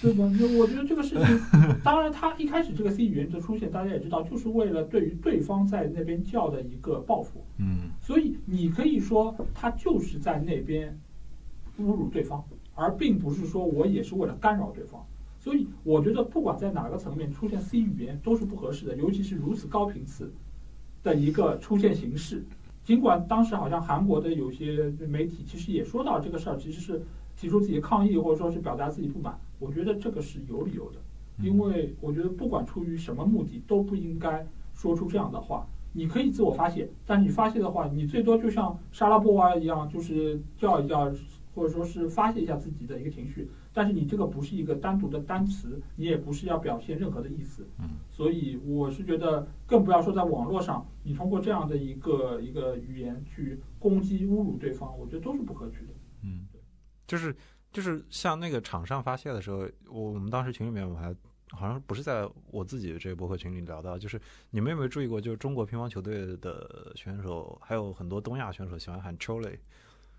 对吧？那我觉得这个事情，当然他一开始这个 C 语言的出现，大家也知道，就是为了对于对方在那边叫的一个报复。嗯，所以你可以说他就是在那边侮辱对方。而并不是说我也是为了干扰对方，所以我觉得不管在哪个层面出现 C 语言都是不合适的，尤其是如此高频次的一个出现形式。尽管当时好像韩国的有些媒体其实也说到这个事儿，其实是提出自己抗议或者说是表达自己不满，我觉得这个是有理由的，因为我觉得不管出于什么目的都不应该说出这样的话。你可以自我发泄，但你发泄的话，你最多就像沙拉波娃一样，就是叫一叫。或者说是发泄一下自己的一个情绪，但是你这个不是一个单独的单词，你也不是要表现任何的意思，嗯，所以我是觉得，更不要说在网络上，你通过这样的一个一个语言去攻击、侮辱对方，我觉得都是不可取的。嗯，就是就是像那个场上发泄的时候，我我们当时群里面我还好像不是在我自己的这个博客群里聊到，就是你们有没有注意过，就是中国乒乓球队的选手，还有很多东亚选手喜欢喊 Chole。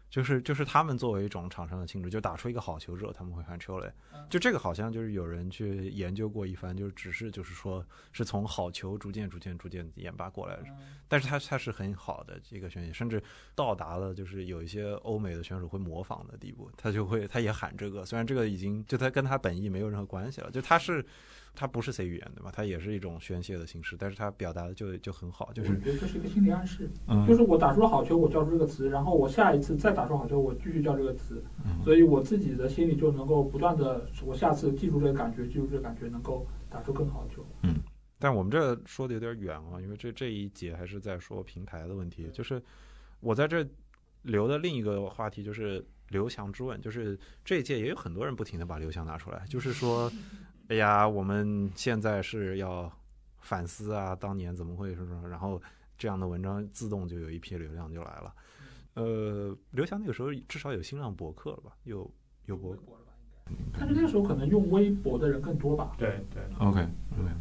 就是就是他们作为一种场上的庆祝，就打出一个好球之后，他们会喊 chole，就这个好像就是有人去研究过一番，就是只是就是说是从好球逐渐逐渐逐渐演拔过来的，但是他他是很好的一个选手，甚至到达了就是有一些欧美的选手会模仿的地步，他就会他也喊这个，虽然这个已经就他跟他本意没有任何关系了，就他是。它不是 C 语言对吧？它也是一种宣泄的形式，但是它表达的就就很好。就是我觉得这是一个心理暗示，就是我打出了好球，我叫出这个词，然后我下一次再打出好球，我继续叫这个词，所以我自己的心里就能够不断的，我下次记住这个感觉，记住这个感觉，能够打出更好的球。嗯，但我们这说的有点远啊，因为这这一节还是在说平台的问题。就是我在这留的另一个话题就是刘翔之问，就是这一届也有很多人不停的把刘翔拿出来，就是说。哎呀，我们现在是要反思啊，当年怎么会是么，然后这样的文章自动就有一批流量就来了。呃，刘翔那个时候至少有新浪博客了吧？有有博客了吧？应该，但是那个时候可能用微博的人更多吧？对对，OK OK，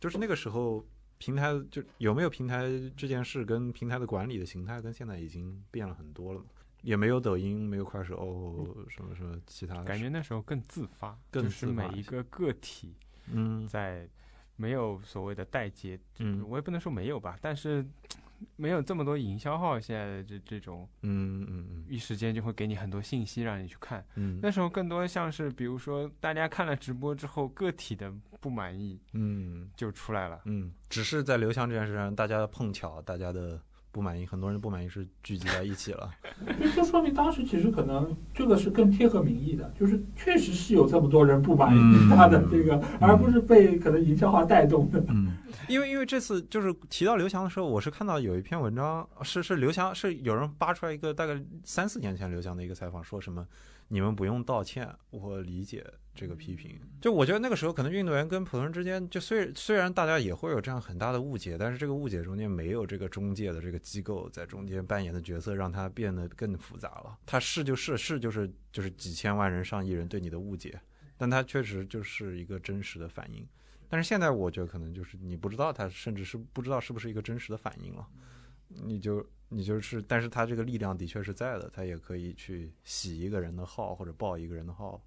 就是那个时候平台就有没有平台这件事，跟平台的管理的形态跟现在已经变了很多了。也没有抖音，没有快手，什么什么其他的。感觉那时候更自发，更是每一个个体，嗯，在没有所谓的代接，嗯，我也不能说没有吧，但是 没有这么多营销号，现在的这这种，嗯嗯嗯，一时间就会给你很多信息让你去看，嗯，那时候更多像是比如说大家看了直播之后个体的不满意，嗯，就出来了，嗯，只是在刘翔这件事上，大家碰巧，大家的。不满意，很多人不满意是聚集在一起了，就说明当时其实可能这个是更贴合民意的，就是确实是有这么多人不满意他的这个，而不是被可能营销化带动的。嗯，因为因为这次就是提到刘翔的时候，我是看到有一篇文章，是是刘翔是有人扒出来一个大概三四年前刘翔的一个采访，说什么你们不用道歉，我理解。这个批评，就我觉得那个时候可能运动员跟普通人之间，就虽虽然大家也会有这样很大的误解，但是这个误解中间没有这个中介的这个机构在中间扮演的角色，让它变得更复杂了。他是就是是就是就是几千万人上亿人对你的误解，但他确实就是一个真实的反应。但是现在我觉得可能就是你不知道他甚至是不知道是不是一个真实的反应了，你就你就是，但是他这个力量的确是在的，他也可以去洗一个人的号或者爆一个人的号。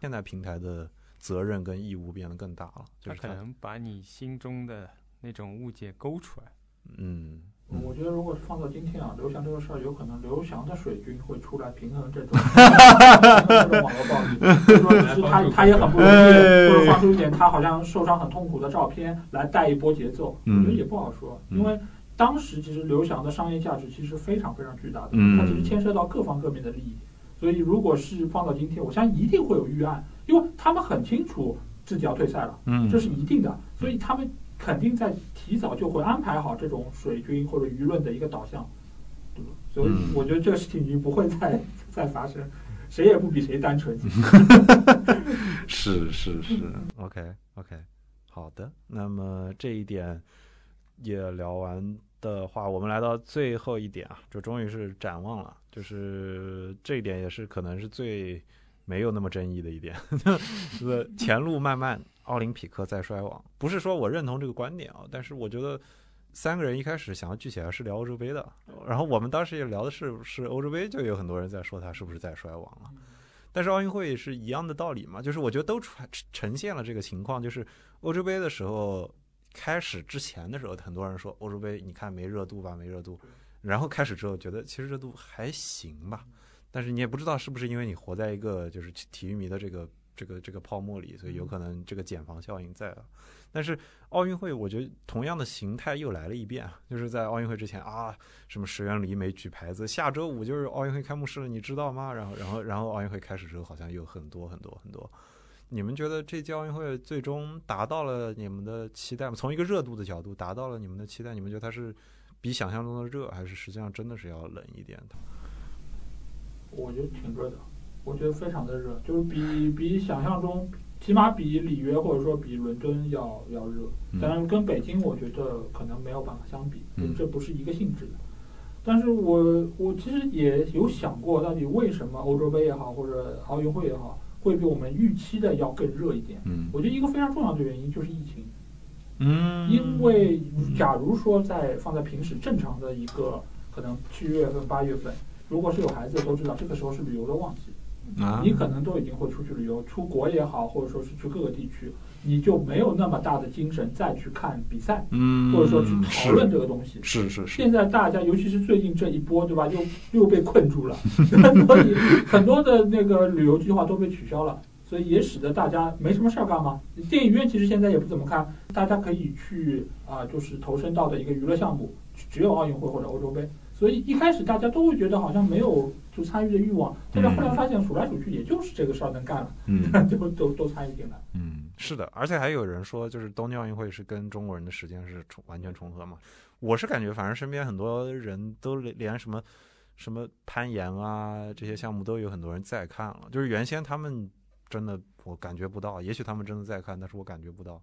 现在平台的责任跟义务变得更大了，他可能把你心中的那种误解勾出来。嗯，我觉得如果是放到今天啊，刘翔这个事儿，有可能刘翔的水军会出来平衡这种 网络暴力，就是说是他他也很不容易，或者发出一点他好像受伤很痛苦的照片来带一波节奏，我觉得也不好说，因为当时其实刘翔的商业价值其实非常非常巨大的，他其实牵涉到各方各面的利益。所以，如果是放到今天，我相信一定会有预案，因为他们很清楚自己要退赛了，嗯，这是一定的，所以他们肯定在提早就会安排好这种水军或者舆论的一个导向，对吧？所以我觉得这个事情已经不会再 再发生，谁也不比谁单纯。是是是，OK OK，好的，那么这一点也聊完的话，我们来到最后一点啊，就终于是展望了。就是这一点也是可能是最没有那么争议的一点，前路漫漫，奥林匹克在衰亡。不是说我认同这个观点啊，但是我觉得三个人一开始想要聚起来是聊欧洲杯的，然后我们当时也聊的是是欧洲杯，就有很多人在说他是不是在衰亡了。但是奥运会是一样的道理嘛，就是我觉得都呈呈现了这个情况，就是欧洲杯的时候开始之前的时候，很多人说欧洲杯你看没热度吧，没热度。然后开始之后，觉得其实热度还行吧，但是你也不知道是不是因为你活在一个就是体育迷的这个这个这个泡沫里，所以有可能这个减防效应在了。但是奥运会，我觉得同样的形态又来了一遍，就是在奥运会之前啊，什么石原里美举牌子，下周五就是奥运会开幕式了，你知道吗？然后然后然后奥运会开始之后，好像有很多很多很多。你们觉得这届奥运会最终达到了你们的期待吗？从一个热度的角度，达到了你们的期待？你们觉得它是？比想象中的热，还是实际上真的是要冷一点的？我觉得挺热的，我觉得非常的热，就是比比想象中，起码比里约或者说比伦敦要要热。当然，跟北京我觉得可能没有办法相比，这不是一个性质的。但是我我其实也有想过，到底为什么欧洲杯也好，或者奥运会也好，会比我们预期的要更热一点？嗯，我觉得一个非常重要的原因就是疫情。嗯，因为假如说在放在平时正常的一个可能七月份八月份，如果是有孩子的都知道，这个时候是旅游的旺季，啊你可能都已经会出去旅游，出国也好，或者说是去各个地区，你就没有那么大的精神再去看比赛，嗯，或者说去讨论这个东西。是是是，现在大家，尤其是最近这一波，对吧？又又被困住了，所以很多的那个旅游计划都被取消了，所以也使得大家没什么事儿干嘛。电影院其实现在也不怎么看，大家可以去啊、就是投身到的一个娱乐项目，只有奥运会或者欧洲杯。所以一开始大家都会觉得好像没有就参与的欲望，但是后来发现数来数去也就是这个事儿能干了，嗯 就 都都参与进来。嗯，是的，而且还有人说，就是东京奥运会是跟中国人的时间是重完全重合嘛。我是感觉，反正身边很多人都连什么什么攀岩啊这些项目都有很多人在看了，就是原先他们真的我感觉不到，也许他们真的在看，但是我感觉不到，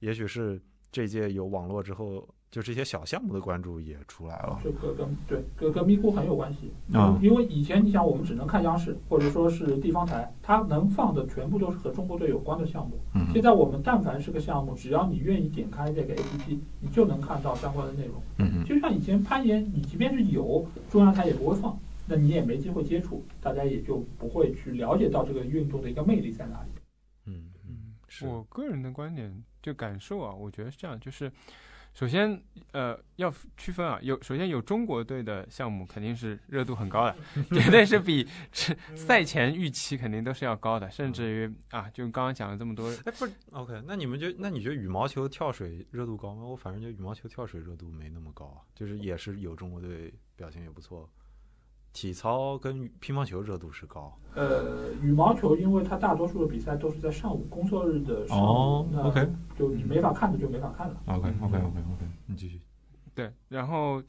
也许是这届有网络之后，就这些小项目的关注也出来了。这个跟对跟跟咪咕很有关系啊因为以前你想我们只能看央视或者说是地方台，它能放的全部都是和中国队有关的项目。嗯现在我们但凡是个项目，只要你愿意点开这个 APP，你就能看到相关的内容。嗯就像以前攀岩，你即便是有中央台也不会放，那你也没机会接触，大家也就不会去了解到这个运动的一个魅力在哪里。嗯嗯，是我个人的观点就感受啊，我觉得是这样，就是首先呃要区分啊，有首先有中国队的项目肯定是热度很高的，绝 对是比是赛前预期肯定都是要高的，甚至于啊，就刚刚讲了这么多，哎，不是 OK，那你们就那你觉得羽毛球、跳水热度高吗？我反正觉得羽毛球、跳水热度没那么高啊，就是也是有中国队表现也不错。体操跟乒乓球热度是高呃，羽毛球因为它大多数的比赛都是在上午工作日的时候，哦那 OK 就你没法看的就没法看了。OK OK OK OK，你继续。对，然后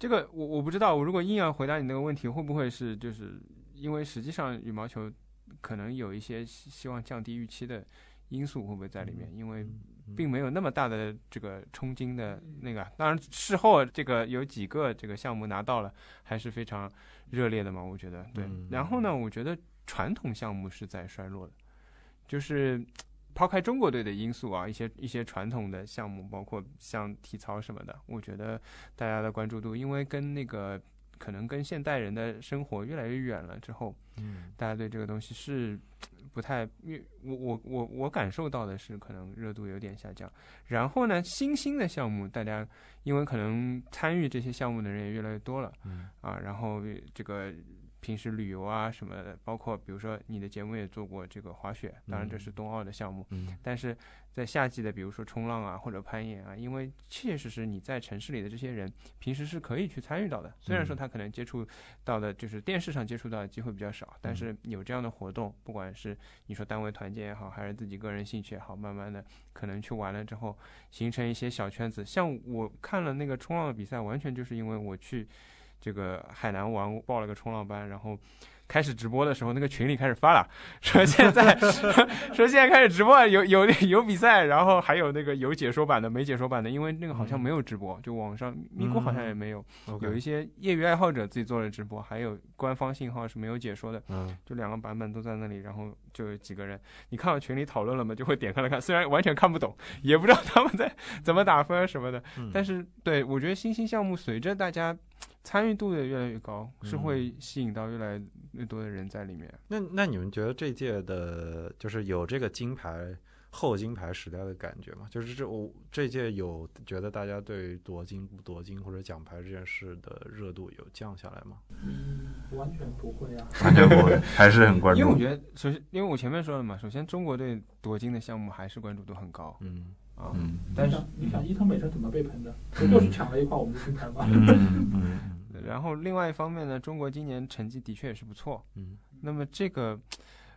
这个我我不知道，我如果硬要回答你那个问题，会不会是就是因为实际上羽毛球可能有一些希希望降低预期的因素会不会在里面？因为并没有那么大的这个冲金的那个，当然事后这个有几个这个项目拿到了，还是非常热烈的嘛，我觉得对嗯。然后呢，我觉得传统项目是在衰落的，就是抛开中国队的因素啊，一些一些传统的项目，包括像体操什么的，我觉得大家的关注度，因为跟那个可能跟现代人的生活越来越远了之后，嗯大家对这个东西是不太，因我我我我感受到的是可能热度有点下降。然后呢，新兴的项目，大家因为可能参与这些项目的人也越来越多了嗯啊，然后这个。平时旅游啊什么的，包括比如说你的节目也做过这个滑雪，当然这是冬奥的项目，嗯但是在夏季的，比如说冲浪啊或者攀岩啊，因为切切实实你在城市里的这些人，平时是可以去参与到的。虽然说他可能接触到的就是电视上接触到的机会比较少，但是有这样的活动，不管是你说单位团建也好，还是自己个人兴趣也好，慢慢的可能去玩了之后，形成一些小圈子。像我看了那个冲浪的比赛，完全就是因为我去这个海南玩，报了个冲浪班，然后。开始直播的时候，那个群里开始发了，说现在 说现在开始直播，有有 有比赛，然后还有那个有解说版的，没解说版的，因为那个好像没有直播，就网上咪咕好像也没有，有一些业余爱好者自己做了直播，还有官方信号是没有解说的，嗯就两个版本都在那里，然后就有几个人，你看到群里讨论了吗？就会点开来看，虽然完全看不懂，也不知道他们在 怎么打分什么的，嗯但是对我觉得新兴项目随着大家参与度也越来越高，是嗯会吸引到越来越多的人在里面。那那你们觉得这届的，就是有这个金牌后金牌时代的感觉吗？就是这我这届有觉得大家对夺金不夺金或者奖牌这件事的热度有降下来吗？嗯，完全不会啊。完全不会，还是很关注因为我觉得，首先，因为我前面说了嘛，首先中国队夺金的项目还是关注度很高嗯啊，嗯但是你想，伊藤美诚怎么被喷的？不就是抢了一块我们的金牌吗？然后另外一方面呢，中国今年成绩的确也是不错。嗯那么这个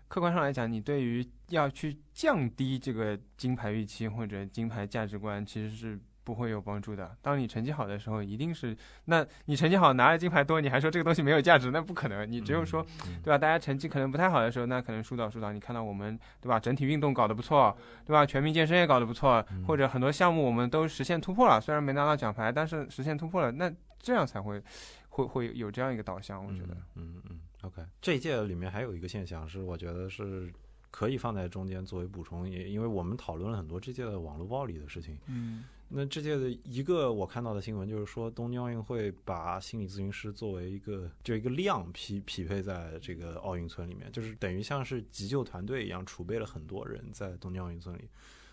客观上来讲，你对于要去降低这个金牌预期或者金牌价值观，其实是不会有帮助的。当你成绩好的时候，一定是，那你成绩好拿了金牌多，你还说这个东西没有价值，那不可能。你只有说，对吧？大家成绩可能不太好的时候，那可能疏导疏导。你看到我们，对吧？整体运动搞得不错，对吧？全民健身也搞得不错，或者很多项目我们都实现突破了，虽然没拿到奖牌，但是实现突破了，那这样才会会会有这样一个导向。我觉得，嗯嗯，OK，这一届里面还有一个现象是，我觉得是可以放在中间作为补充，也因为我们讨论了很多这届的网络暴力的事情。嗯那这届的一个我看到的新闻就是说，东京奥运会把心理咨询师作为一个就一个量匹匹配在这个奥运村里面，就是等于像是急救团队一样，储备了很多人在东京奥运村里。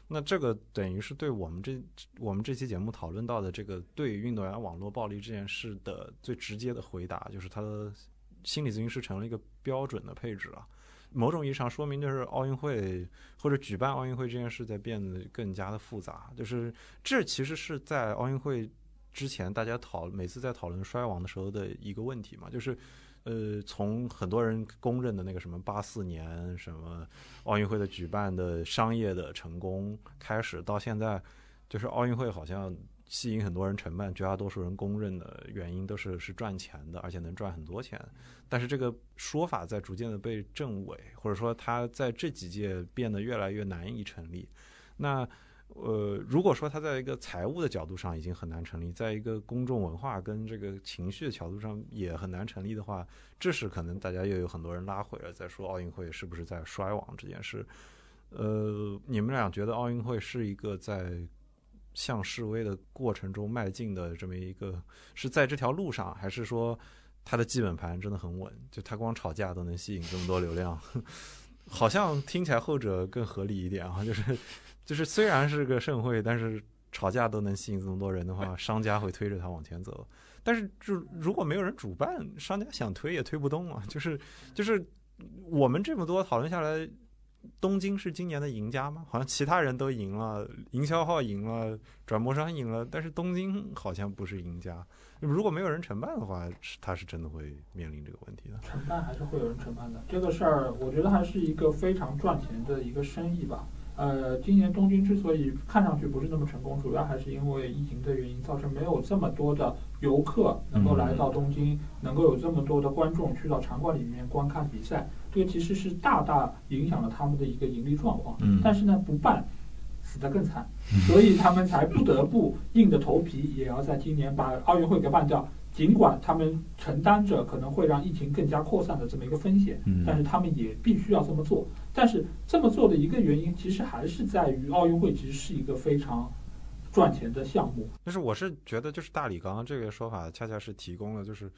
那这个等于是对我们这我们这期节目讨论到的这个对运动员网络暴力这件事的最直接的回答，就是他的心理咨询师成了一个标准的配置了。某种意义上说明，就是奥运会或者举办奥运会这件事在变得更加的复杂。就是这其实是在奥运会之前大家讨每次在讨论衰亡的时候的一个问题嘛，就是呃，从很多人公认的那个什么八四年什么奥运会的举办的商业的成功开始，到现在，就是奥运会好像。吸引很多人承办，绝大多数人公认的原因都是是赚钱的，而且能赚很多钱。但是这个说法在逐渐的被证伪，或者说它在这几届变得越来越难以成立。那呃，如果说它在一个财务的角度上已经很难成立，在一个公众文化跟这个情绪的角度上也很难成立的话，这时可能大家又有很多人拉回了，在说奥运会是不是在衰亡这件事。呃，你们俩觉得奥运会是一个在？向示威的过程中迈进的这么一个，是在这条路上，还是说他的基本盘真的很稳？就他光吵架都能吸引这么多流量，好像听起来后者更合理一点啊。就是就是虽然是个盛会，但是吵架都能吸引这么多人的话，商家会推着他往前走。但是就如果没有人主办，商家想推也推不动啊。就是就是我们这么多讨论下来。东京是今年的赢家吗？好像其他人都赢了，营销号赢了，转播商赢了，但是东京好像不是赢家。如果没有人承办的话，他是真的会面临这个问题的。承办还是会有人承办的，这个事儿我觉得还是一个非常赚钱的一个生意吧。呃，今年东京之所以看上去不是那么成功，主要还是因为疫情的原因，造成没有这么多的游客能够来到东京，能够有这么多的观众去到场馆里面观看比赛。这个其实是大大影响了他们的一个盈利状况。嗯。但是呢，不办，死得更惨，所以他们才不得不硬着头皮也要在今年把奥运会给办掉。尽管他们承担着可能会让疫情更加扩散的这么一个风险，但是他们也必须要这么做。但是这么做的一个原因，其实还是在于奥运会其实是一个非常赚钱的项目。就是我是觉得，就是大理刚刚这个说法，恰恰是提供了就是。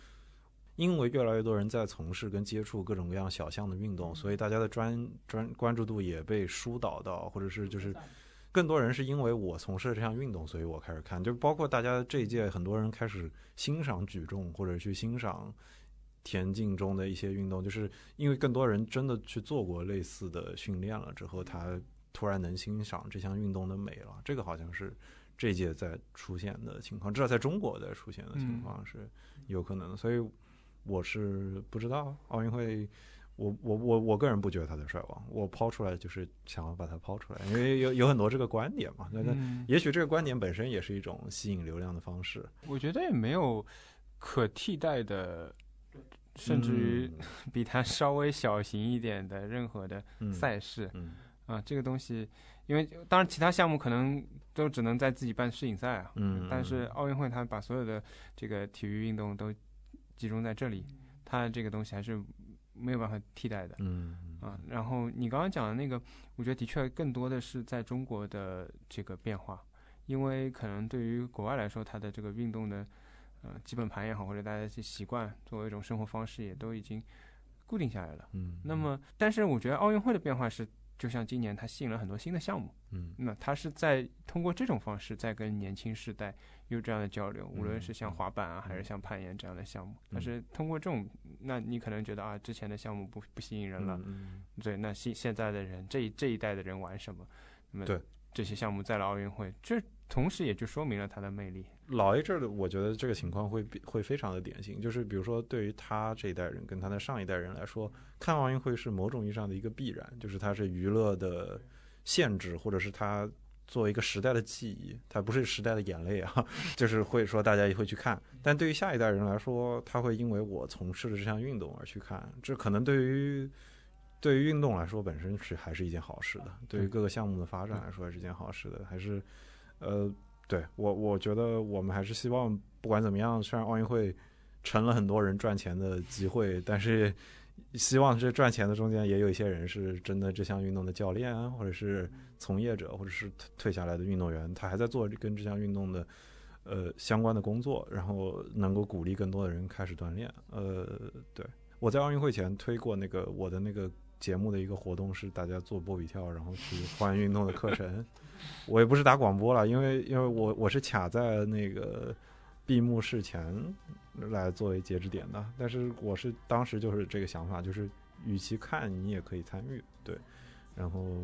因为越来越多人在从事跟接触各种各样小项的运动，所以大家的专专关注度也被疏导到，或者是就是更多人是因为我从事这项运动，所以我开始看，就包括大家这一届很多人开始欣赏举重或者去欣赏田径中的一些运动，就是因为更多人真的去做过类似的训练了之后，他突然能欣赏这项运动的美了。这个好像是这届在出现的情况，至少在中国在出现的情况是有可能的，所以。我是不知道奥运会，我我我我个人不觉得他在衰亡。我抛出来就是想要把它抛出来，因为有有很多这个观点嘛。那那也许这个观点本身也是一种吸引流量的方式。我觉得也没有可替代的，甚至于 比它稍微小型一点的任何的赛事。啊，这个东西，因为当然其他项目可能都只能在自己办世锦赛啊。嗯。但是奥运会它把所有的这个体育运动都。集中在这里，它这个东西还是没有办法替代的。嗯啊，然后你刚刚讲的那个，我觉得的确更多的是在中国的这个变化，因为可能对于国外来说，它的这个运动的呃基本盘也好，或者大家些习惯作为一种生活方式，也都已经固定下来了。嗯，那么，但是我觉得奥运会的变化是。就像今年，它吸引了很多新的项目，嗯，那它是在通过这种方式在跟年轻世代有这样的交流，无论是像滑板啊，还是像攀岩这样的项目，但是通过这种，那你可能觉得啊，之前的项目不不吸引人了，对，那现现在的人这一这一代的人玩什么？那么对。这些项目在了奥运会，这同时也就说明了它的魅力。老一阵的，我觉得这个情况会会非常的典型，就是比如说对于他这一代人跟他的上一代人来说，看奥运会是某种意义上的一个必然，就是它是娱乐的限制，或者是它作为一个时代的记忆，它不是时代的眼泪啊，就是会说大家也会去看。但对于下一代人来说，他会因为我从事的这项运动而去看，这可能对于对于运动来说本身是还是一件好事的，对于各个项目的发展来说还是一件好事的，还是呃。对我，我觉得我们还是希望，不管怎么样，虽然奥运会成了很多人赚钱的机会，但是希望这赚钱的中间也有一些人是真的这项运动的教练，或者是从业者，或者是退下来的运动员，他还在做跟这项运动的呃相关的工作，然后能够鼓励更多的人开始锻炼。呃，对我在奥运会前推过那个我的那个节目的一个活动是大家做波比跳，然后去换运动的课程。我也不是打广播了，因为因为我我是卡在那个闭幕式前来作为截止点的，但是我是当时就是这个想法，就是与其看你也可以参与，对。然后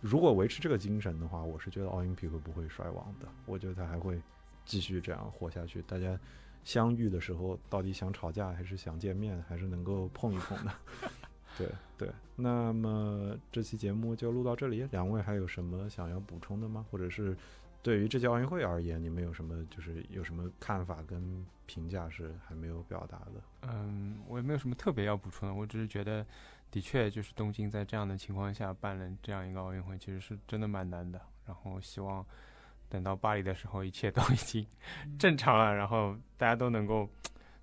如果维持这个精神的话，我是觉得奥林匹克不会衰亡的，我觉得它还会继续这样活下去。大家相遇的时候，到底想吵架还是想见面，还是能够碰一碰的？对对。那么这期节目就录到这里，两位还有什么想要补充的吗？或者是对于这届奥运会而言，你们有什么就是有什么看法跟评价是还没有表达的？嗯，我也没有什么特别要补充的，我只是觉得，的确就是东京在这样的情况下办了这样一个奥运会，其实是真的蛮难的。然后希望等到巴黎的时候，一切都已经正常了，然后大家都能够。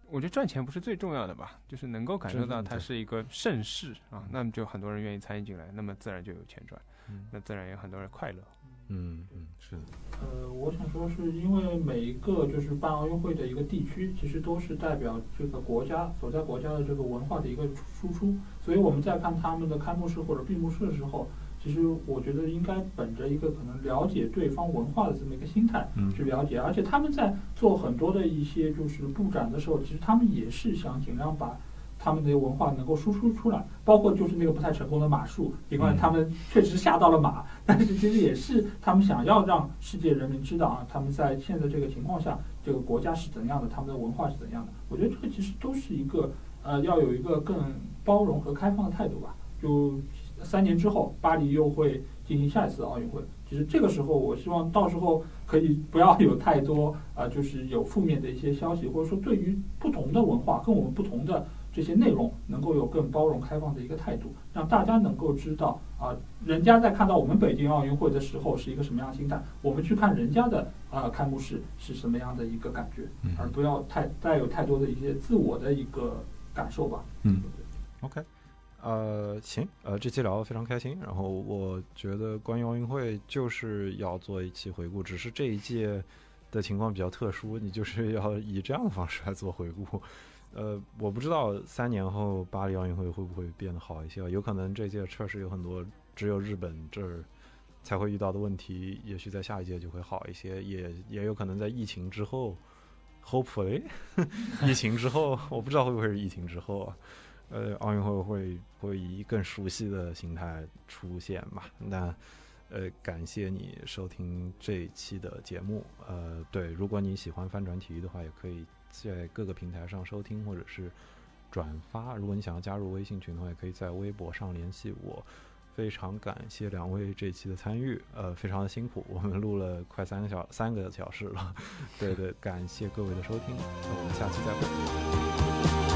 我觉得赚钱不是最重要的吧，就是能够感受到它是一个盛世啊，那么就很多人愿意参与进来，那么自然就有钱赚，那自然也有很多人快乐。嗯嗯，是的。呃，我想说，是因为每一个就是办奥运会的一个地区，其实都是代表这个国家所在国家的这个文化的一个输出，所以我们在看他们的开幕式或者闭幕式的时候。其实我觉得应该本着一个可能了解对方文化的这么一个心态去了解，而且他们在做很多的一些就是布展的时候，其实他们也是想尽量把他们的文化能够输出出来，包括就是那个不太成功的马术，尽管他们确实吓到了马，但是其实也是他们想要让世界人民知道啊，他们在现在这个情况下，这个国家是怎样的，他们的文化是怎样的。我觉得这个其实都是一个呃，要有一个更包容和开放的态度吧，就。三年之后，巴黎又会进行下一次奥运会。其实这个时候，我希望到时候可以不要有太多啊，就是有负面的一些消息，或者说对于不同的文化跟我们不同的这些内容，能够有更包容开放的一个态度，让大家能够知道啊，人家在看到我们北京奥运会的时候是一个什么样的心态，我们去看人家的啊开幕式是什么样的一个感觉，而不要太带有太多的一些自我的一个感受吧。嗯，OK。呃，行，呃，这期聊得非常开心。然后我觉得关于奥运会就是要做一期回顾，只是这一届的情况比较特殊，你就是要以这样的方式来做回顾。呃，我不知道三年后巴黎奥运会会不会变得好一些，有可能这届确实有很多只有日本这儿才会遇到的问题，也许在下一届就会好一些，也也有可能在疫情之后，hopefully，疫情之后，我不知道会不会是疫情之后啊。呃，奥运会会会以更熟悉的形态出现嘛？那呃，感谢你收听这一期的节目。呃，对，如果你喜欢翻转体育的话，也可以在各个平台上收听或者是转发。如果你想要加入微信群的话，也可以在微博上联系我。非常感谢两位这期的参与，呃，非常的辛苦，我们录了快三个小三个小时了。对对，感谢各位的收听，那我们下期再会。